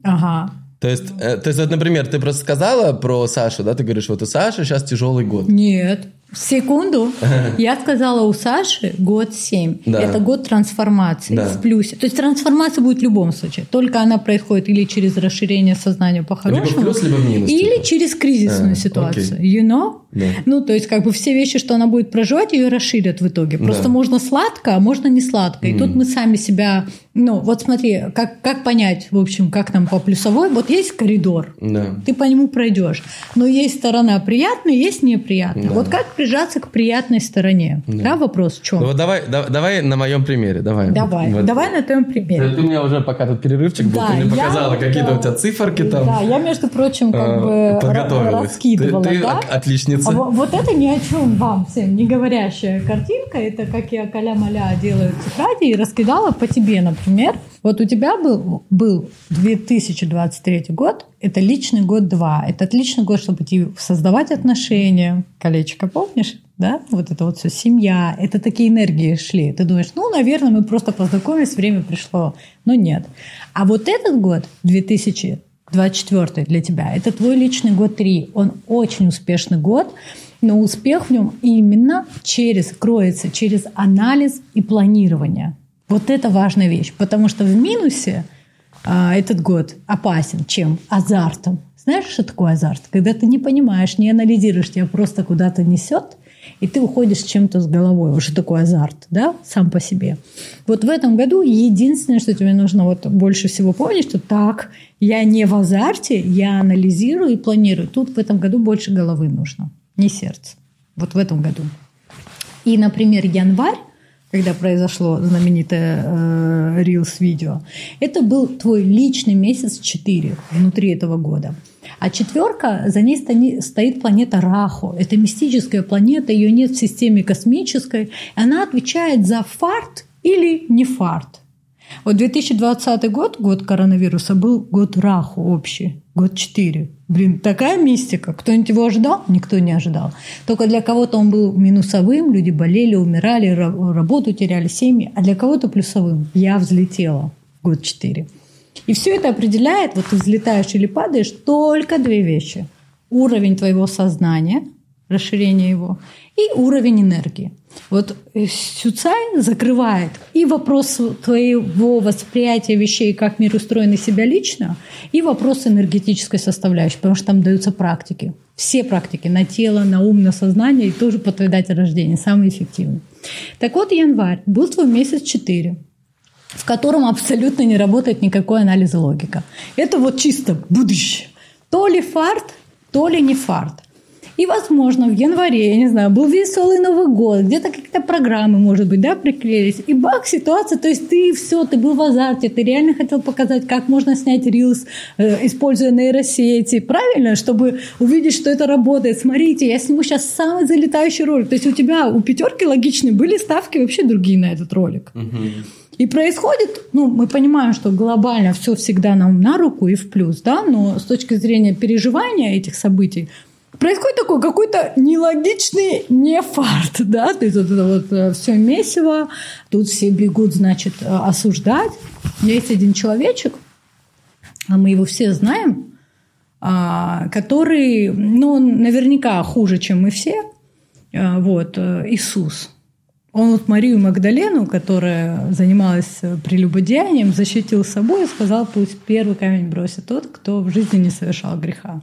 Ага. То есть, э, то есть, вот, например, ты просто сказала про Сашу, да, ты говоришь, вот у Саши сейчас тяжелый год. Нет. Секунду. Я сказала, у Саши год 7. Да. Это год трансформации Да. в плюсе. То есть трансформация будет в любом случае. Только она происходит или через расширение сознания по-хорошему, Либо плюс, либо минус, или типа. через кризисную А, ситуацию. окей. You know? Да. Ну, то есть, как бы все вещи, что она будет проживать, ее расширят в итоге. Просто Да. можно сладко, а можно не сладко. И тут мы сами себя. Ну, вот смотри, как, как понять, в общем, как нам по плюсовой. Вот есть коридор, Да. ты по нему пройдешь. Но есть сторона приятная, есть неприятная. Да. Вот как прижаться к приятной стороне? Да, вопрос в чем? Ну вот давай, да- давай на моем примере, давай. Давай, Вот. давай на твоем Ты, примере. ты мне уже пока тут перерывчик был, Да, ты мне я- показала какие-то да. у тебя циферки там. Да, я, между прочим, как э, бы подготовилась. раскидывала. Ты, ты да? от- отличница. А во- вот это ни о чем вам всем не говорящая картинка. Это как я каля-маля делаю тетради и раскидала по тебе, например. Вот у тебя был, был 2023 год, это личный год 2. Это отличный год, чтобы идти создавать отношения. Колечко, помнишь? Да? Вот это вот все, семья. Это такие энергии шли. Ты думаешь, ну, наверное, мы просто познакомились, время пришло. Но нет. А вот этот год, 2024 для тебя, это твой личный год 3. Он очень успешный год, но успех в нем именно через, кроется через анализ и планирование. Вот это важная вещь, потому что в минусе а, этот год опасен чем? Азартом. Знаешь, что такое азарт? Когда ты не понимаешь, не анализируешь, тебя просто куда-то несет, и ты уходишь чем-то с головой. Что такое азарт, да, сам по себе. Вот в этом году единственное, что тебе нужно вот больше всего помнить, что так, я не в азарте, я анализирую и планирую. Тут в этом году больше головы нужно, не сердце. Вот в этом году. И, например, январь, когда произошло знаменитое э, Reels видео, это был твой личный месяц 4 внутри этого года. А четверка, за ней стоит планета Раху. Это мистическая планета, ее нет в системе космической. Она отвечает за фарт или не фарт. Вот 2020 год, год коронавируса, был год Раху общий, год 4. Блин, такая мистика. Кто-нибудь его ожидал? Никто не ожидал. Только для кого-то он был минусовым, люди болели, умирали, ра- работу теряли, семьи, а для кого-то плюсовым. Я взлетела, год 4. И все это определяет, вот ты взлетаешь или падаешь, только две вещи. Уровень твоего сознания, расширение его, и уровень энергии. Вот э, Сюцай закрывает и вопрос твоего восприятия вещей, как мир устроен и себя лично, и вопрос энергетической составляющей, потому что там даются практики. Все практики на тело, на ум, на сознание, и тоже по твоей дате рождения, самые эффективные. Так вот, январь был твой месяц 4. в котором абсолютно не работает никакой анализ логика. Это вот чисто будущее. То ли фарт, то ли не фарт. И, возможно, в январе, я не знаю, был веселый Новый год, где-то какие-то программы, может быть, да, приклеились. И бах, ситуация, то есть ты все, ты был в азарте, ты реально хотел показать, как можно снять рилс, э, используя нейросети, правильно, чтобы увидеть, что это работает. Смотрите, я сниму сейчас самый залетающий ролик. То есть у тебя, у пятерки логичные были ставки вообще другие на этот ролик. И происходит, ну, мы понимаем, что глобально все всегда нам на руку и в плюс, да, но с точки зрения переживания этих событий, происходит такой какой-то нелогичный не фарт, да, то есть вот это вот э, все месиво, тут все бегут, значит, э, осуждать. Есть один человечек, а мы его все знаем, а, который, ну, он наверняка хуже, чем мы все, а, вот, э, Иисус. Он вот Марию Магдалену, которая занималась прелюбодеянием, защитил собой и сказал, пусть первый камень бросит тот, кто в жизни не совершал греха.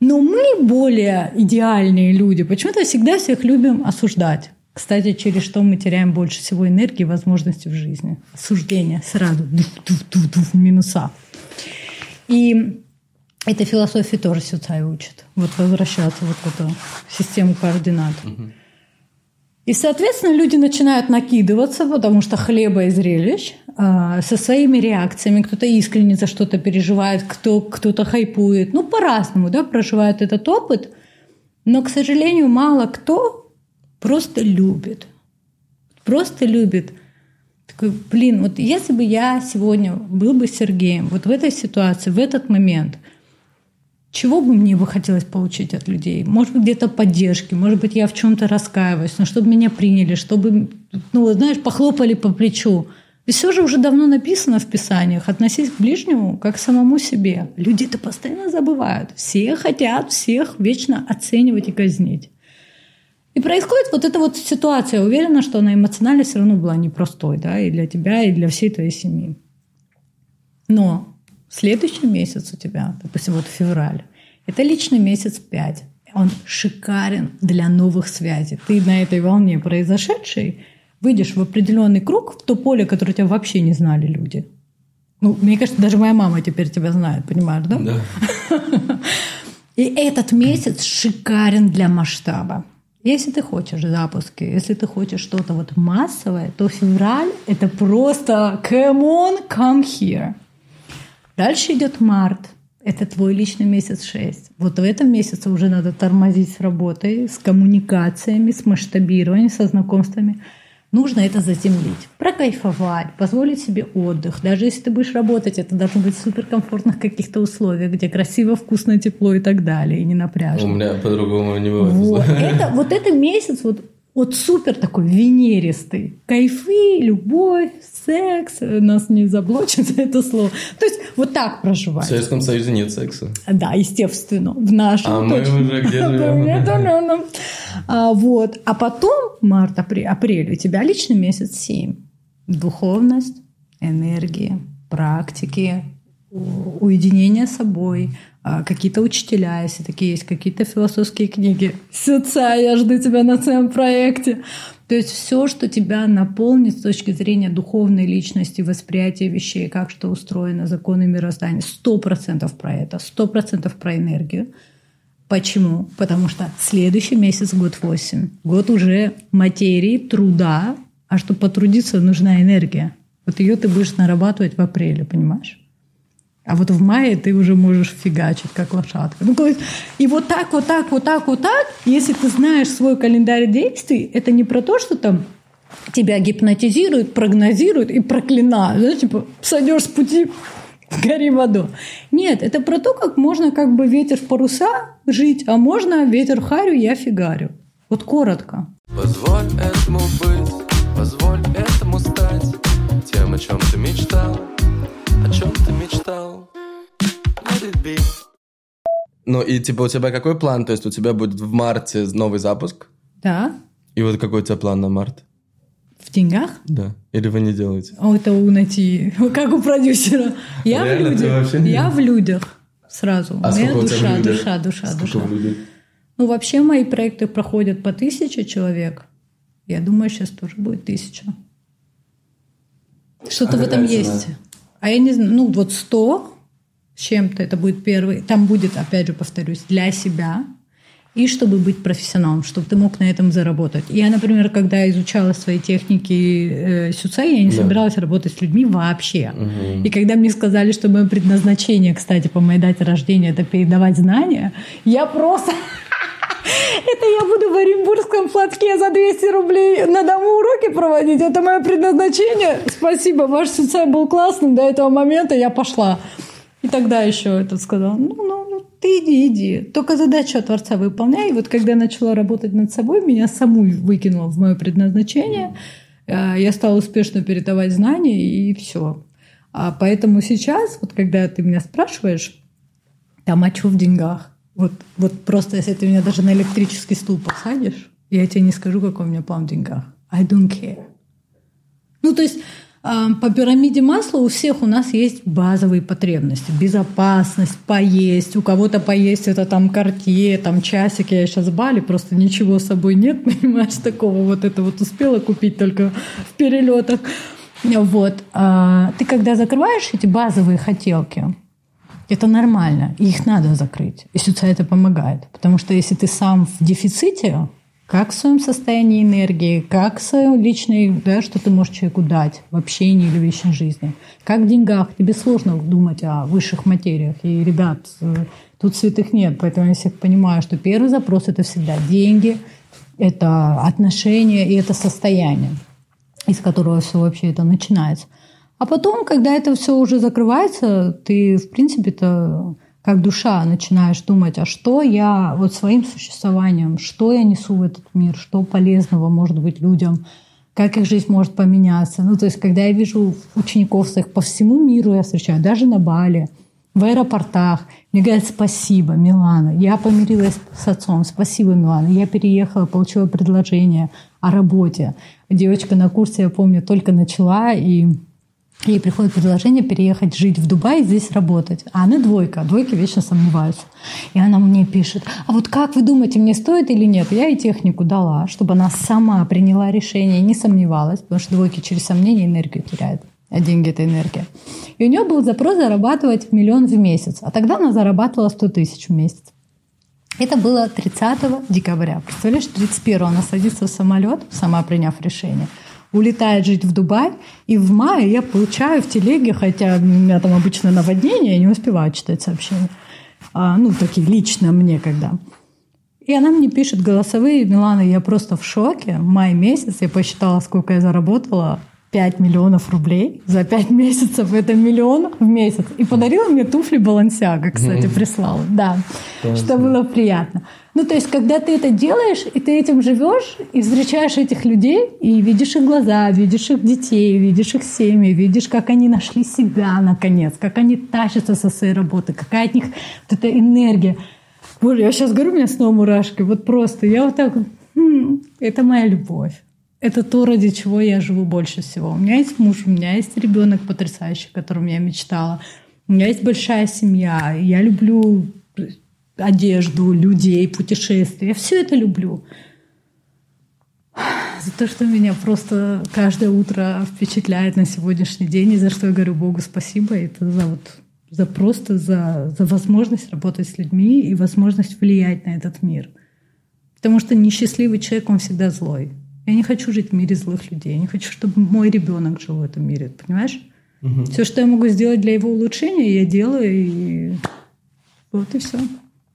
Но мы более идеальные люди. Почему-то всегда всех любим осуждать. Кстати, через что мы теряем больше всего энергии и возможностей в жизни. Осуждение сразу. Дуф, минуса. И эта философия тоже Сюцай учит. Вот возвращаться вот в эту систему координат. Угу. И, соответственно, люди начинают накидываться, потому что хлеба и зрелищ, а, со своими реакциями. Кто-то искренне за что-то переживает, кто, кто-то хайпует. Ну, по-разному, да, проживает этот опыт. Но, к сожалению, мало кто просто любит. Просто любит. Такой, блин, вот если бы я сегодня был бы Сергеем, вот в этой ситуации, в этот момент – чего бы мне бы хотелось получить от людей? Может быть, где-то поддержки, может быть, я в чем-то раскаиваюсь, но чтобы меня приняли, чтобы, ну, знаешь, похлопали по плечу. И все же уже давно написано в Писаниях. Относись к ближнему как к самому себе. Люди это постоянно забывают. Все хотят всех вечно оценивать и казнить. И происходит вот эта вот ситуация. Уверена, что она эмоционально все равно была непростой, да, и для тебя, и для всей твоей семьи. Но Следующий месяц у тебя, допустим, вот февраль, это личный месяц 5. Он шикарен для новых связей. Ты на этой волне произошедшей выйдешь в определенный круг, в то поле, которое тебя вообще не знали люди. Ну, мне кажется, даже моя мама теперь тебя знает, понимаешь, да? Да. И этот месяц шикарен для масштаба. Если ты хочешь запуски, если ты хочешь что-то вот массовое, то февраль – это просто come on, come here. Дальше идет март. Это твой личный месяц 6. Вот в этом месяце уже надо тормозить с работой, с коммуникациями, с масштабированием, со знакомствами. Нужно это заземлить, прокайфовать, позволить себе отдых. Даже если ты будешь работать, это должно быть в суперкомфортных каких-то условиях, где красиво, вкусно, тепло и так далее, и не напряжно. У меня по-другому не бывает. Вот это, вот это месяц, вот вот супер такой венеристый. Кайфы, любовь, секс. Нас не заблочит за это слово. То есть вот так проживать. В Советском Союзе нет секса. Да, естественно. В нашем А мы уже где живем? А, вот. А потом, март, апрель, апрель, у тебя личный месяц 7. Духовность, энергия, практики, уединение с собой, а, какие-то учителя, если такие есть, какие-то философские книги. Сюца, я жду тебя на своем проекте. То есть все, что тебя наполнит с точки зрения духовной личности, восприятия вещей, как что устроено, законы мироздания, сто процентов про это, сто процентов про энергию. Почему? Потому что следующий месяц год 8. Год уже материи, труда, а чтобы потрудиться, нужна энергия. Вот ее ты будешь нарабатывать в апреле, понимаешь? А вот в мае ты уже можешь фигачить, как лошадка. Ну, и вот так, вот так, вот так, вот так, если ты знаешь свой календарь действий, это не про то, что там тебя гипнотизируют, прогнозируют и проклинают. Знаешь, типа, сойдешь с пути, гори в аду. Нет, это про то, как можно как бы ветер в паруса жить, а можно ветер харю, я фигарю. Вот коротко. Позволь этому быть, позволь этому стать тем, о чем ты мечтал о чем ты мечтал. Let it be. Ну и типа у тебя какой план? То есть у тебя будет в марте новый запуск? Да. И вот какой у тебя план на март? В деньгах? Да. Или вы не делаете? О, это у Нати, как у продюсера. Я Реально, в людях. Я в людях сразу. А в душа, душа, душа, Сколько душа. Ну, вообще мои проекты проходят по тысяче человек. Я думаю, сейчас тоже будет тысяча. Что-то А в этом есть. цена? А я не знаю, ну вот 100 с чем-то это будет первый. Там будет, опять же, повторюсь, для себя и чтобы быть профессионалом, чтобы ты мог на этом заработать. Я, например, когда изучала свои техники э, сюца, я не Да. собиралась работать с людьми вообще. И когда мне сказали, что мое предназначение, кстати, по моей дате рождения, это передавать знания, я просто... Это я буду в Оренбургском платке за 200 рублей на дому уроки проводить. Это мое предназначение. Спасибо, ваш сюцай был классным до этого момента, я пошла. И тогда еще этот сказал, ну, ну, ну, ты иди, иди. Только задачу от Творца выполняй. И вот когда я начала работать над собой, меня саму выкинуло в мое предназначение. Э, Я стала успешно передавать знания, и все. А поэтому сейчас, вот когда ты меня спрашиваешь, там, а что в деньгах? Вот, вот просто если ты меня даже на электрический стул посадишь, я тебе не скажу, какой у меня план в деньгах. I don't care. Ну, то есть а, по пирамиде масла у всех у нас есть базовые потребности. Безопасность, поесть. У кого-то поесть это там картье, там часики. Я сейчас в Бали, просто ничего с собой нет, понимаешь, такого. Вот это вот успела купить только в перелетах. Вот. А, Ты когда закрываешь эти базовые хотелки, это нормально, и их надо закрыть. И сюда это помогает. Потому что если ты сам в дефиците, как в своем состоянии энергии, как в своем личной, да, что ты можешь человеку дать в общении или в личной жизни, как в деньгах, тебе сложно думать о высших материях. И, ребят, э, тут святых нет, поэтому я всех понимаю, что первый запрос – это всегда деньги, это отношения и это состояние, из которого все вообще это начинается. А потом, когда это все уже закрывается, ты, в принципе-то, как душа начинаешь думать, а что я вот своим существованием, что я несу в этот мир, что полезного может быть людям, как их жизнь может поменяться. Ну, то есть, когда я вижу учеников своих по всему миру, я встречаю, даже на Бали, в аэропортах, мне говорят, спасибо, Милана, я помирилась с отцом, спасибо, Милана, я переехала, получила предложение о работе. Девочка на курсе, я помню, только начала, и Ей приходит предложение переехать жить в Дубай и здесь работать. А она двойка. Двойки вечно сомневаются. И она мне пишет, а вот как вы думаете, мне стоит или нет? Я ей технику дала, чтобы она сама приняла решение, не сомневалась, потому что двойки через сомнение энергию теряют. А деньги – это энергия. И у нее был запрос зарабатывать миллион в месяц. А тогда она зарабатывала 100 тысяч в месяц. Это было 30 декабря. Представляешь, 31 она садится в самолет, сама приняв решение – улетает жить в Дубай, и в мае я получаю в телеге, хотя у меня там обычно наводнение, я не успеваю читать сообщения, а, ну, такие лично мне когда. И она мне пишет голосовые, Милана, я просто в шоке. Май месяц, я посчитала, сколько я заработала. 5 миллионов рублей за 5 месяцев. Это миллион в месяц. И подарила мне туфли Балансиага, кстати, прислала. Да, что было приятно. Ну, то есть, когда ты это делаешь, и ты этим живешь, и встречаешь этих людей, и видишь их глаза, видишь их детей, видишь их семьи, видишь, как они нашли себя, наконец, как они тащатся со своей работы, какая от них вот эта энергия. Боже, я сейчас говорю, у меня снова мурашки. Вот просто, я вот так, «М, это моя любовь. Это то, ради чего я живу больше всего. У меня есть муж, у меня есть ребенок потрясающий, о котором я мечтала. У меня есть большая семья. Я люблю одежду, людей, путешествия. Я все это люблю. За то, что меня просто каждое утро впечатляет на сегодняшний день, и за что я говорю Богу спасибо, это за вот за просто за, за возможность работать с людьми и возможность влиять на этот мир. Потому что несчастливый человек, он всегда злой. Я не хочу жить в мире злых людей. Я не хочу, чтобы мой ребенок жил в этом мире. Понимаешь? Все, что я могу сделать для его улучшения, я делаю. И вот и все.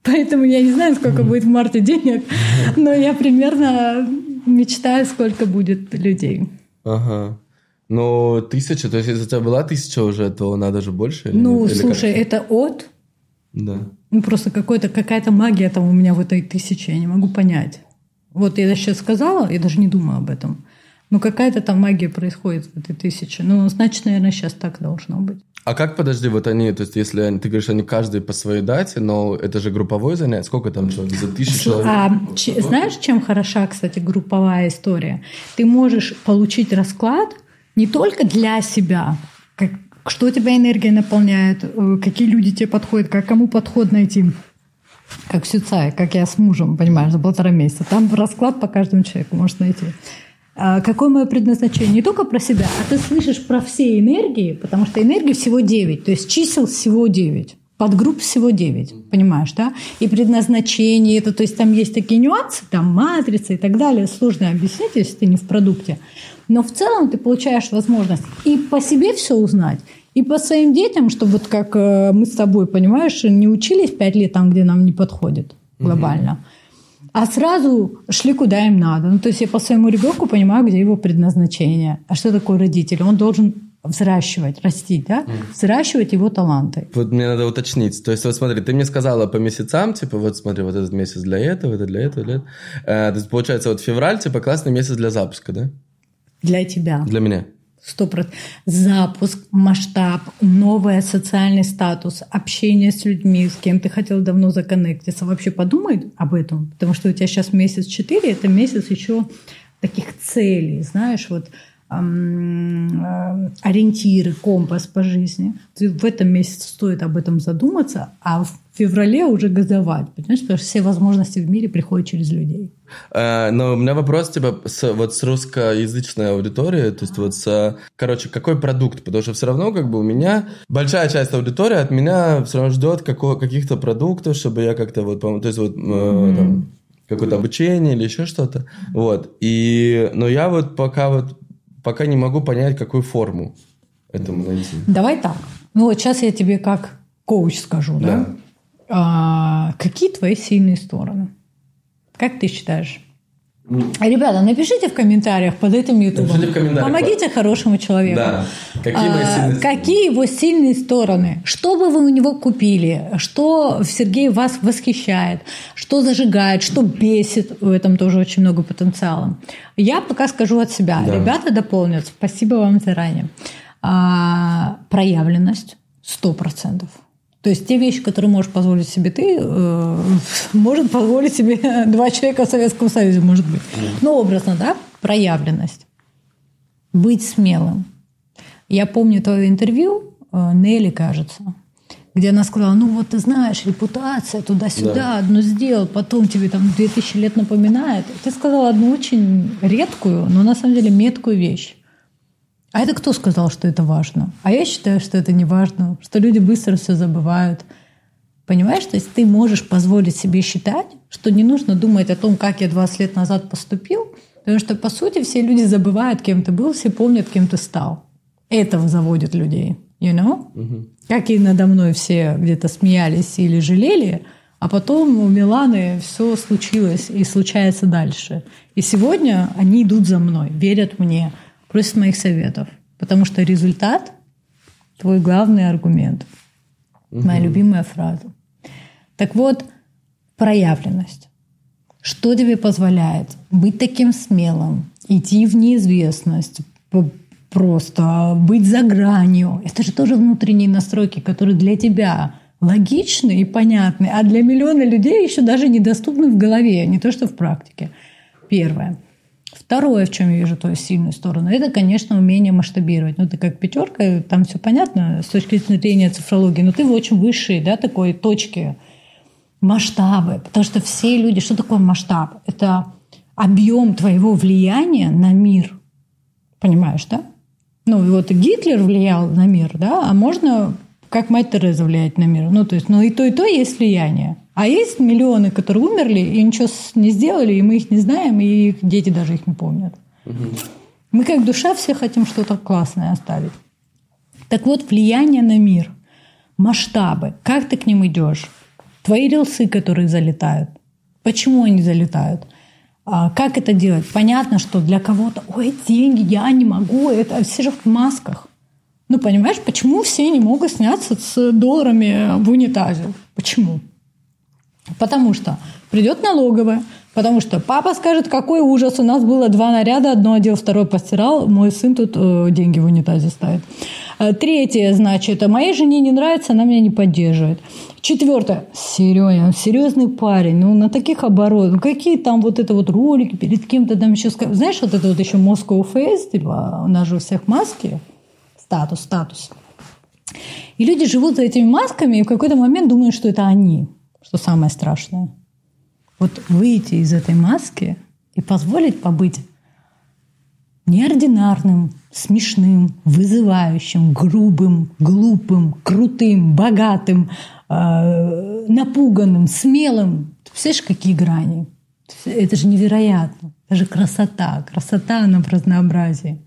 Поэтому я не знаю, сколько будет в марте денег, но я примерно мечтаю, сколько будет людей. Ага. Ну, тысяча, то есть если у тебя была тысяча уже, то надо же больше? или Ну? Или слушай, как? это от Да. Ну, просто какой-то, какая-то магия там у меня в этой тысяче, я не могу понять. Вот я сейчас сказала, я даже не думаю об этом. Но какая-то там магия происходит в этой тысяче. Ну, значит, наверное, сейчас так должно быть. А как, подожди, вот они, то есть если они, ты говоришь, они каждый по своей дате, но это же групповое занятие, сколько там человек? За тысячу человек? А ч- знаешь, чем хороша, кстати, групповая история? Ты можешь получить расклад не только для себя, как, что тебя энергия наполняет, э, какие люди тебе подходят, как кому подход найти. Как Сюцай, как я с мужем, понимаешь, за полтора месяца. Там расклад по каждому человеку можешь найти. А какое мое предназначение? Не только про себя, а ты слышишь про все энергии, потому что энергии всего 9, то есть чисел всего 9 подгрупп всего 9, понимаешь, да? И предназначение это, то есть там есть такие нюансы, там матрица и так далее, сложно объяснить, если ты не в продукте. Но в целом ты получаешь возможность и по себе все узнать, и по своим детям, чтобы вот как э, мы с тобой, понимаешь, не учились 5 лет там, где нам не подходит глобально, угу. А сразу шли куда им надо. Ну, то есть я по своему ребенку понимаю, где его предназначение. А что такое родитель? Он должен взращивать, растить, да, mm. взращивать его таланты. Вот мне надо уточнить. То есть, вот смотри, ты мне сказала по месяцам, типа, вот смотри, вот этот месяц для этого, это для этого, для этого. Э, то есть, получается, вот февраль, типа, классный месяц для запуска, да? Для тебя. Для меня. Сто процентов. Запуск, масштаб, новый социальный статус, общение с людьми, с кем ты хотел давно законнектиться. Вообще подумай об этом, потому что у тебя сейчас месяц четыре, это месяц еще таких целей, знаешь, вот Э, ориентиры, компас по жизни. В этом месяце стоит об этом задуматься, а в феврале уже газовать, понимаешь, потому что все возможности в мире приходят через людей. Э, но у меня вопрос, типа, с, вот с русскоязычной аудиторией, то есть вот с, короче, какой продукт? Потому что все равно, как бы, у меня большая часть аудитории от меня все равно ждет какого, каких-то продуктов, чтобы я как-то вот, то есть вот, mm-hmm. там, какое-то обучение или еще что-то, вот. И, но я вот пока вот пока не могу понять, какую форму этому найти. Давай так. Ну вот сейчас я тебе как коуч скажу, да? да? А, какие твои сильные стороны? Как ты считаешь? Ребята, напишите в комментариях под этим ютубом. Помогите хорошему человеку. Да. Какие, а, сильные какие его сильные стороны? Что бы вы у него купили? Что в Сергее вас восхищает? Что зажигает? Что бесит? В этом тоже очень много потенциала. Я пока скажу от себя. Да. Ребята дополнят. Спасибо вам заранее. А, проявленность сто процентов. То есть те вещи, которые можешь позволить себе ты, э, может позволить себе два человека в Советском Союзе, может быть. Ну, образно, да, проявленность. Быть смелым. Я помню твое интервью, э, Нелли, кажется, где она сказала, ну вот ты знаешь, репутация туда-сюда, да. одну сделал, потом тебе там 2000 лет напоминает. Ты сказала одну очень редкую, но на самом деле меткую вещь. А это кто сказал, что это важно? А я считаю, что это не важно, что люди быстро все забывают. Понимаешь, то есть ты можешь позволить себе считать, что не нужно думать о том, как я 20 лет назад поступил, потому что, по сути, все люди забывают, кем ты был, все помнят, кем ты стал. Этого заводит людей, you know? Угу. Как и надо мной все где-то смеялись или жалели, а потом у Миланы все случилось и случается дальше. И сегодня они идут за мной, верят мне – просит моих советов. Потому что результат – твой главный аргумент. Угу. Моя любимая фраза. Так вот, проявленность. Что тебе позволяет быть таким смелым, идти в неизвестность, просто быть за гранью? Это же тоже внутренние настройки, которые для тебя логичны и понятны, а для миллиона людей еще даже недоступны в голове, не то что в практике. Первое. Второе, в чем я вижу твою сильную сторону, это, конечно, умение масштабировать. Ну, ты как пятерка, там все понятно с точки зрения цифрологии, но ты в очень высшей, да, такой точке масштабы. Потому что все люди... Что такое масштаб? Это объем твоего влияния на мир. Понимаешь, да? Ну, вот Гитлер влиял на мир, да, а можно как мать Тереза влиять на мир. Ну, то есть, ну и то, и то есть влияние. А есть миллионы, которые умерли и ничего не сделали, и мы их не знаем, и их дети даже их не помнят. Угу. Мы как душа все хотим что-то классное оставить. Так вот, влияние на мир, масштабы, как ты к ним идешь, твои рилсы, которые залетают, почему они залетают, а как это делать? Понятно, что для кого-то, ой, деньги, я не могу, это все же в масках. Ну, понимаешь, почему все не могут сняться с долларами в унитазе? Почему? Потому что придет налоговая, потому что папа скажет, какой ужас, у нас было два наряда, одно одел, второй постирал, мой сын тут э, деньги в унитазе ставит. Э, третье, значит, моей жене не нравится, она меня не поддерживает. Четвертое, Серега, серьезный парень, ну на таких оборотах, какие там вот это вот ролики перед кем-то там еще, знаешь, вот это вот еще Moscow Face, типа, у нас же у всех маски, статус, статус. И люди живут за этими масками и в какой-то момент думают, что это они что самое страшное. Вот выйти из этой маски и позволить побыть неординарным, смешным, вызывающим, грубым, глупым, крутым, богатым, э, напуганным, смелым. Ты представляешь, какие грани? Это же невероятно. Это же красота. Красота, она в разнообразии.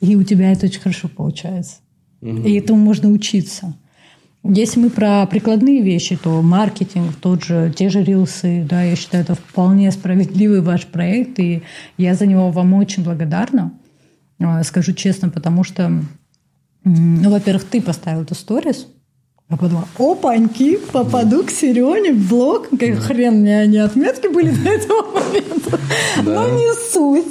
И у тебя это очень хорошо получается. И этому можно учиться. Если мы про прикладные вещи, то маркетинг, тот же, те же рилсы, да, я считаю, это вполне справедливый ваш проект, и я за него вам очень благодарна. А, скажу честно, потому что, ну, во-первых, ты поставил эту сторис, я подумала, опаньки, попаду к Серене в блог. Как хрен мне они отметки были до этого момента. Но не суть.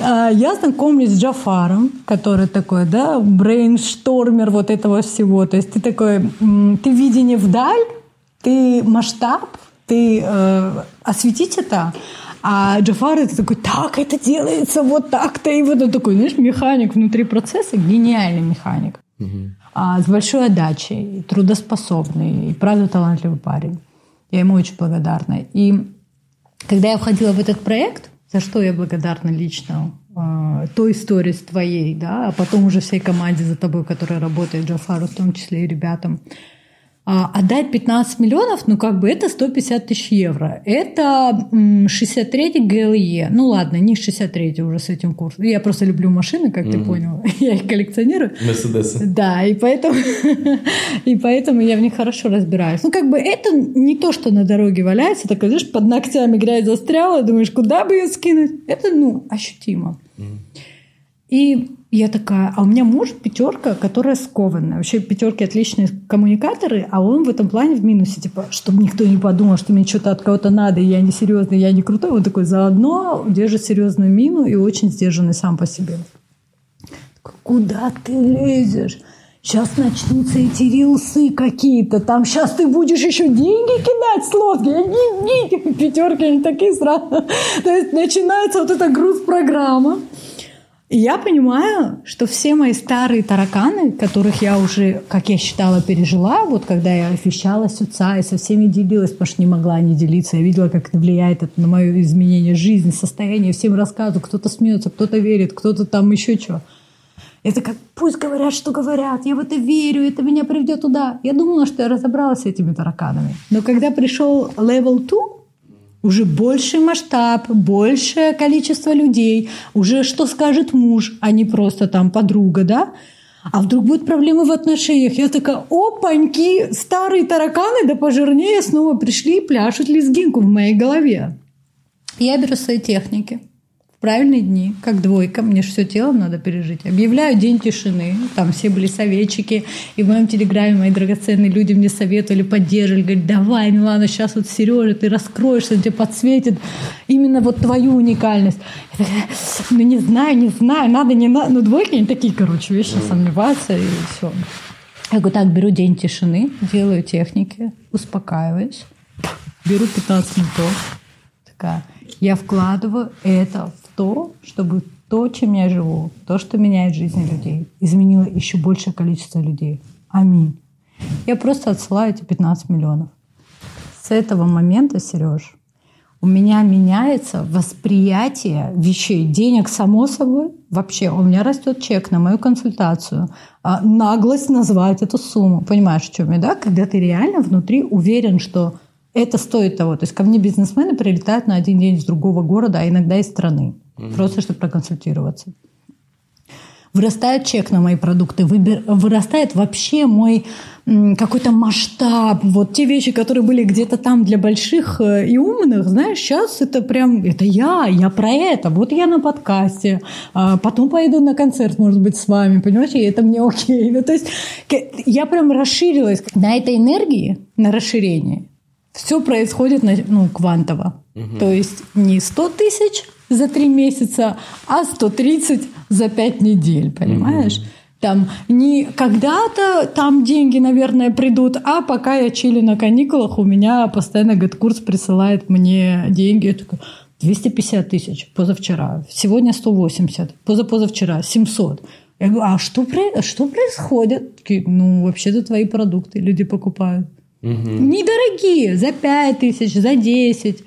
А, я знакомлюсь с Джафаром, который такой, да, brainstormer вот этого всего. То есть ты такой, ты видение вдаль, ты масштаб, ты э, осветить это, а Джафар это такой, так это делается, вот так-то. И вот он такой, знаешь, механик внутри процесса, гениальный механик. А, с большой отдачей, трудоспособный, и правда талантливый парень. Я ему очень благодарна. И когда я входила в этот проект, за что я благодарна лично э, той истории с твоей, да, а потом уже всей команде за тобой, которая работает, Джафару в том числе и ребятам, а, отдать 15 миллионов, ну как бы это 150 тысяч евро. Это 63 ГЛЕ. Ну ладно, не 63 уже с этим курсом. Я просто люблю машины, как mm-hmm. ты понял. Я их коллекционирую. Мерседесы. Да, и поэтому, и поэтому я в них хорошо разбираюсь. Ну как бы это не то, что на дороге валяется, так знаешь, под ногтями грязь застряла, думаешь, куда бы ее скинуть. Это, ну, ощутимо. Mm-hmm. И я такая, а у меня муж пятерка, которая скованная. Вообще пятерки отличные коммуникаторы, а он в этом плане в минусе. Типа, чтобы никто не подумал, что мне что-то от кого-то надо, и я не серьезный, я не крутой. Он такой заодно держит серьезную мину и очень сдержанный сам по себе. Куда ты лезешь? Сейчас начнутся эти рилсы какие-то, там сейчас ты будешь еще деньги кидать с лодки. Деньги, пятерки, они такие сразу. То есть начинается вот эта груз-программа. И я понимаю, что все мои старые тараканы, которых я уже, как я считала, пережила, вот когда я вещала с отца и со всеми делилась, потому что не могла не делиться, я видела, как это влияет это на мое изменение жизни, состояние, всем рассказываю, кто-то смеется, кто-то верит, кто-то там еще что. Это как, пусть говорят, что говорят, я в это верю, это меня приведет туда. Я думала, что я разобралась с этими тараканами. Но когда пришел level 2, уже больший масштаб, большее количество людей, уже что скажет муж, а не просто там подруга, да? А вдруг будут проблемы в отношениях? Я такая, опаньки, старые тараканы, да пожирнее снова пришли и пляшут лезгинку в моей голове. Я беру свои техники – правильные дни, как двойка, мне же все телом надо пережить. Объявляю день тишины, там все были советчики, и в моем телеграме мои драгоценные люди мне советовали, поддерживали, говорят, давай, Милана, сейчас вот Сережа, ты раскроешься, тебе подсветит именно вот твою уникальность. Я такая, ну не знаю, не знаю, надо, не надо. Ну двойки, они такие, короче, вещи, сомневаться и все. Я говорю, так, беру день тишины, делаю техники, успокаиваюсь, беру 15 минутов, такая, я вкладываю это то, чтобы то, чем я живу, то, что меняет жизнь людей, изменило еще большее количество людей. Аминь. Я просто отсылаю эти 15 миллионов. С этого момента, Сереж, у меня меняется восприятие вещей. Денег, само собой, вообще. У меня растет чек на мою консультацию. А наглость назвать эту сумму. Понимаешь, в чем я, да? Когда ты реально внутри уверен, что это стоит того. То есть ко мне бизнесмены прилетают на один день из другого города, а иногда из страны угу. просто чтобы проконсультироваться. Вырастает чек на мои продукты, вырастает вообще мой какой-то масштаб. Вот те вещи, которые были где-то там для больших э, и умных, знаешь, сейчас это прям, это я, я про это. Вот я на подкасте, а потом пойду на концерт, может быть, с вами, понимаете, и это мне окей. Ну, то есть я прям расширилась на этой энергии, на расширение. Все происходит ну, квантово. Угу. То есть не 100 тысяч, за три месяца, а 130 за пять недель, понимаешь? Mm-hmm. Там не когда-то там деньги, наверное, придут, а пока я чили на каникулах, у меня постоянно курс присылает мне деньги. Я такая, 250 тысяч позавчера, сегодня 180, позапозавчера 700. Я говорю, а что, что происходит? Такие, ну, вообще-то твои продукты люди покупают. Угу. Недорогие, за 5 тысяч, за 10,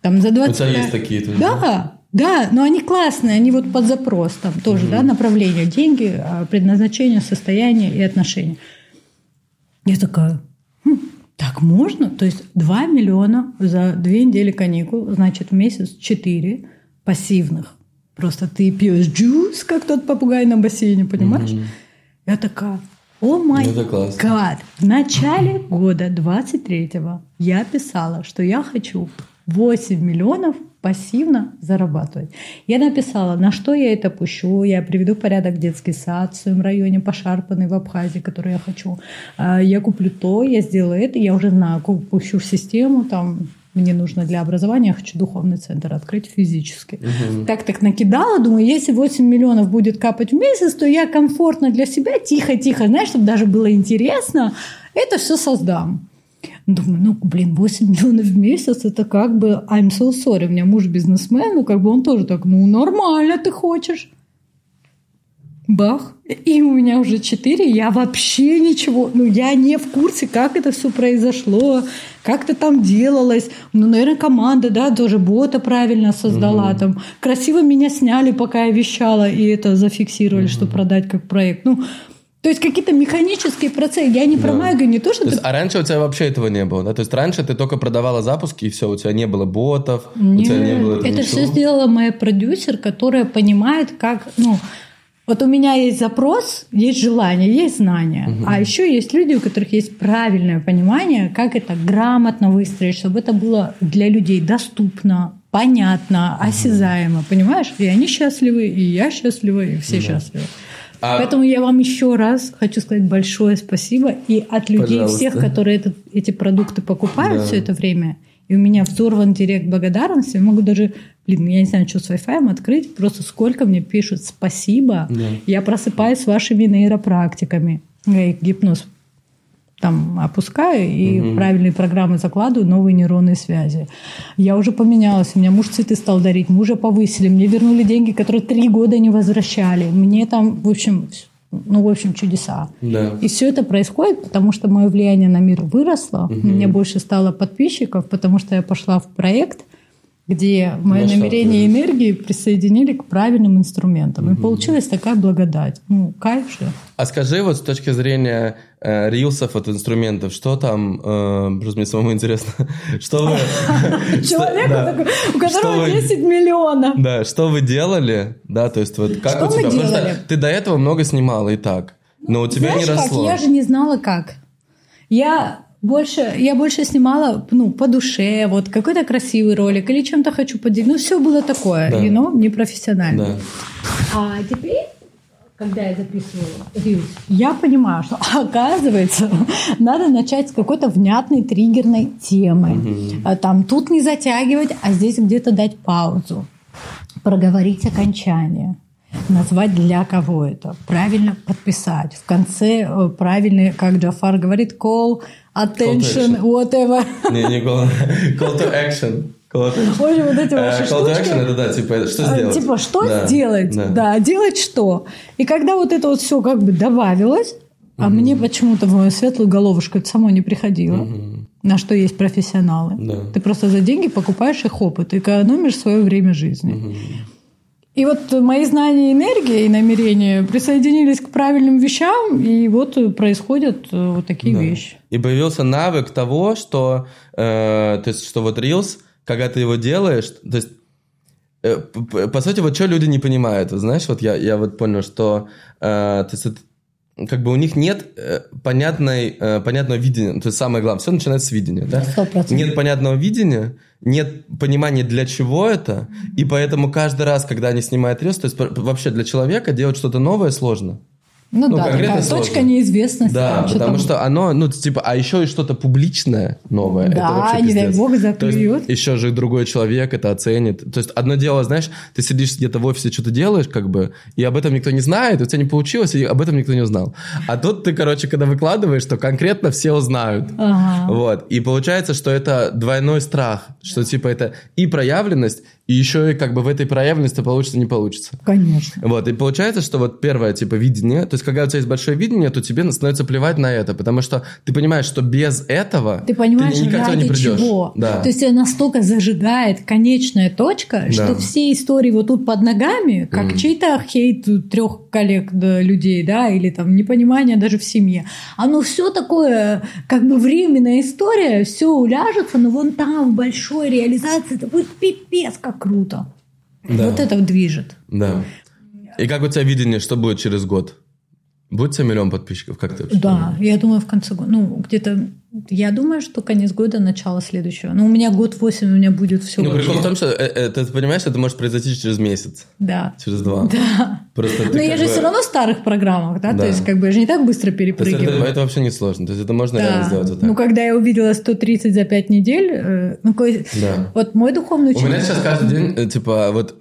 там, за 20. У тебя есть такие? Да, Да, но они классные, они вот под запрос, там тоже, да, направление, деньги, а, предназначение, состояние и отношения. Я такая, «Хм, так можно? То есть 2 миллиона за две недели каникул, значит, в месяц 4 пассивных. Просто ты пьешь джус, как тот попугай на бассейне, понимаешь? Я такая, о май Ну, гад. В начале года 23-го я писала, что я хочу 8 миллионов пассивно зарабатывать. Я написала, на что я это пущу. Я приведу в порядок детский сад в своем районе, пошарпанный в Абхазии, который я хочу. А, Я куплю то, я сделаю это. Я уже знаю, пущу в систему, там мне нужно для образования, я хочу духовный центр открыть физически. Так так накидала, думаю, если 8 миллионов будет капать в месяц, то я комфортно для себя, тихо-тихо, знаешь, чтобы даже было интересно, это все создам. Думаю, ну, блин, 8 миллионов в месяц, это как бы, I'm so sorry, у меня муж бизнесмен, ну, как бы он тоже так, ну, нормально ты хочешь. Бах. И у меня уже 4, я вообще ничего, ну, я не в курсе, как это все произошло, как это там делалось. Ну, наверное, команда, да, тоже бота правильно создала. Там красиво меня сняли, пока я вещала, и это зафиксировали, что продать как проект. Ну, то есть какие-то механические процессы. Я не про Да. магию, не то, что То ты есть, а раньше у тебя вообще этого не было, да? То есть раньше ты только продавала запуски, и все, у тебя не было ботов, у тебя не было это ничего. все сделала моя продюсер, которая понимает, как, ну, вот у меня есть запрос, есть желание, есть знания, а еще есть люди, у которых есть правильное понимание, как это грамотно выстроить, чтобы это было для людей доступно, понятно, осязаемо, понимаешь? И они счастливы, и я счастлива, и все счастливы. А- Поэтому я вам еще раз хочу сказать большое спасибо и от людей Пожалуйста. всех, которые этот- эти продукты покупают Да. все это время, и у меня взорван директ благодарности, я могу даже, блин, я не знаю, что с Wi-Fi открыть, просто сколько мне пишут спасибо, Да. я просыпаюсь с вашими нейропрактиками, гипноз там опускаю и правильные программы закладываю, новые нейронные связи. Я уже поменялась, у меня муж цветы стал дарить, мужа повысили, мне вернули деньги, которые три года не возвращали. Мне там, в общем, ну, в общем, чудеса. Да. И все это происходит, потому что мое влияние на мир выросло, у меня больше стало подписчиков, потому что я пошла в проект, где мое Нашла намерение и энергии присоединили к правильным инструментам. И получилась такая благодать. Ну, кайф же. А скажи вот с точки зрения рилсов, вот инструментов, что там, э, просто мне самому интересно, что вы... Человеку, у которого вы- 10 миллионов. Да, что вы делали, да, то есть вот как у тебя, потому что делали? ты до этого много снимала и так, но у тебя не росло. Я же не знала как. Я больше, я больше снимала ну, по душе, вот какой-то красивый ролик или чем-то хочу поделиться. Ну, все было такое, Да. you know, непрофессионально. Да. А теперь, когда я записывала Reels, я понимаю, что, оказывается, надо начать с какой-то внятной триггерной темы. А Там тут не затягивать, а здесь где-то дать паузу. Проговорить окончание. Назвать для кого это. Правильно подписать. В конце э, правильный, как Джафар говорит, call, attention, action. whatever. Не, не call, call to action. В общем, вот эти Э, ваши Call to action это да, типа что А, сделать? Типа, что Да, сделать? да. Да. делать что? И когда вот это вот все как бы добавилось, а мне почему-то в мою светлую головушку это само не приходило, на что есть профессионалы. Да. Ты просто за деньги покупаешь их опыт, и экономишь свое время жизни. И вот мои знания энергии и намерения присоединились к правильным вещам, и вот происходят э, вот такие Да. вещи. И появился навык того, что, э, то есть, что вот Reels, когда ты его делаешь, то есть, э, по сути, вот что люди не понимают, знаешь, вот я, я вот понял, что, э, то есть, как бы у них нет э, понятной, э, понятного видения, то есть самое главное, все начинается с видения, да? Сто процентов. Нет понятного видения, нет понимания, для чего это, и поэтому каждый раз, когда они снимают рилс, то есть вообще для человека делать что-то новое сложно. Ну, Ну, да, конкретно такая точка неизвестности. Да, там, потому там- что оно, ну, типа, а еще и что-то публичное новое. это Да, вообще не дай бог заклюют. еще же другой человек это оценит. То есть одно дело, знаешь, ты сидишь где-то в офисе, что-то делаешь, как бы, и об этом никто не знает, у тебя не получилось, и об этом никто не узнал. А тут ты, короче, когда выкладываешь, то конкретно все узнают. Ага. Вот. И получается, что это двойной страх, что типа это и проявленность, и еще и как бы в этой проявленности получится, не получится. Конечно. Вот, и получается, что вот первое, типа, видение, то есть, когда у тебя есть большое видение, то тебе становится плевать на это, потому что ты понимаешь, что без этого Ты понимаешь, никогда ради не придешь. чего. Да. То есть тебя настолько зажигает конечная точка, что Да. все истории вот тут под ногами, как Мгм. чей-то хейт трех коллег да, людей, да, или там непонимание даже в семье. Оно все такое, как бы временная история, все уляжется, но вон там в большой реализации это будет пипец как круто. Да. Вот это движет. Да. И как у тебя видение, что будет через год? Будет у тебя миллион подписчиков, как ты вообще Да, думаешь? я думаю, в конце года, ну, где-то, я думаю, что конец года, начало следующего. Ну, у меня год восемь, у меня будет все Ну, прикол в том, что э, э, ты понимаешь, это может произойти через месяц, Да. через два. Да. Просто Но я же бы- все равно в старых программах, да? Да. То есть, как бы я же не так быстро есть это, перепрыгиваю. это вообще не сложно. То есть это можно реально Да. сделать вот так. Ну, когда я увидела 130 за 5 недель, э, ну, ко- Да. вот мой духовный У меня учитель- сейчас каждый день, э, типа, вот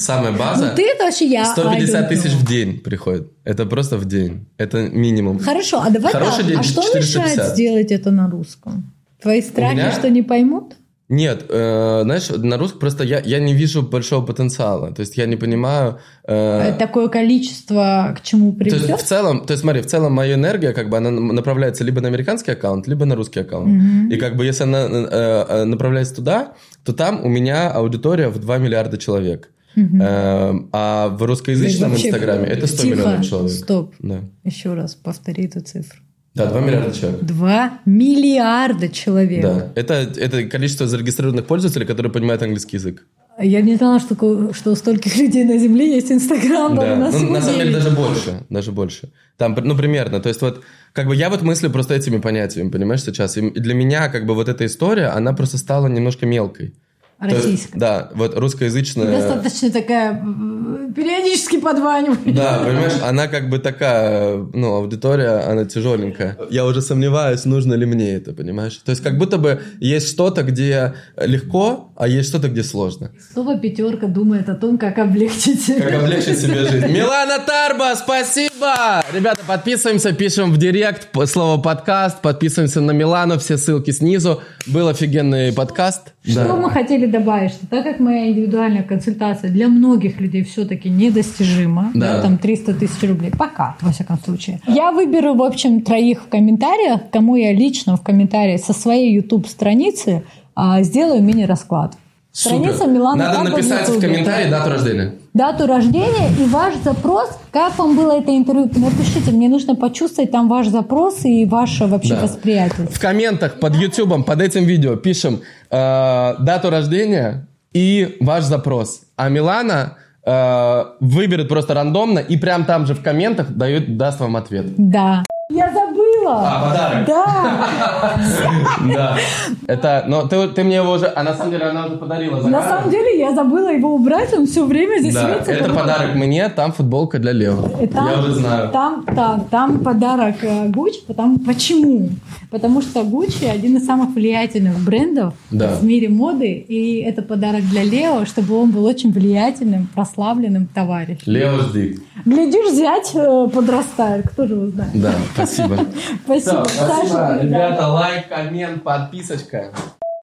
самая Ну, база, ты это вообще я. 150 I don't тысяч в день приходит. Это просто в день. Это минимум. Хорошо, а давай Хороший так. день а что 450. мешает сделать это на русском? Твои страхи, меня? что не поймут? Нет, э, знаешь, на русском просто я, я не вижу большого потенциала. То есть я не понимаю... э, Э, Такое количество к чему то есть приведет? в целом, то есть смотри, в целом моя энергия, как бы она направляется либо на американский аккаунт, либо на русский аккаунт. Мгм. И как бы если она э, э, направляется туда, то там у меня аудитория в 2 миллиарда человек. Э, а в русскоязычном инстаграме это 100 тихо, миллионов человек. Стоп. Да. Еще раз повтори эту цифру. Да, 2 миллиарда человек. Два миллиарда человек. Да, это, это количество зарегистрированных пользователей, которые понимают английский язык. Я не знала, что, что у стольких людей на Земле есть Инстаграм. Да, даже на ну, на самом деле даже больше, даже больше. Там, ну, примерно, то есть вот, как бы я вот мыслю просто этими понятиями, понимаешь, сейчас. И для меня, как бы, вот эта история, она просто стала немножко мелкой. То есть, Российская. да, вот русскоязычная... Достаточно такая периодически подванивает. Да, понимаешь, она как бы такая, ну, аудитория, она тяжеленькая. Я уже сомневаюсь, нужно ли мне это, понимаешь? То есть как будто бы есть что-то, где легко, а есть что-то, где сложно. Снова пятерка думает о том, как облегчить себе. Как облегчить себе жизнь. Милана Тарба, спасибо! Ребята, подписываемся, пишем в директ слово подкаст, подписываемся на Милану, все ссылки снизу. Был офигенный подкаст. Что мы хотели добавить, что так как моя индивидуальная консультация для многих людей все-таки недостижима, Да. да, там 300 тысяч рублей, пока, во всяком случае. Я выберу, в общем, троих в комментариях, кому я лично в комментарии со своей YouTube-страницы а, сделаю мини-расклад. Страница Супер. Милана Надо написать в комментарии дату рождения. Дату рождения и ваш запрос. Как вам было это интервью? Напишите, мне нужно почувствовать там ваш запрос и ваше вообще Да. восприятие. В комментах под YouTube, под этим видео пишем э, дату рождения и ваш запрос. А Милана э, выберет просто рандомно и прям там же в комментах дает, даст вам ответ. Да. Я забыла. А, подарок. Да. Да. Это, но ты, ты мне его уже, а на самом деле она уже подарила На самом деле я забыла его убрать, он все время здесь светится. это подарок мне, там футболка для Лео. Я уже знаю. Там, там, там подарок э, Гуччи, потому, почему? Потому что Гуччи один из самых влиятельных брендов в мире моды, и это подарок для Лео, чтобы он был очень влиятельным, прославленным товарищем. Лео жди. Глядишь, зять э, подрастает, кто же его знает. Да, спасибо. Спасибо. Всё, спасибо. Саша, Ребята, лайк, коммент, подписочка.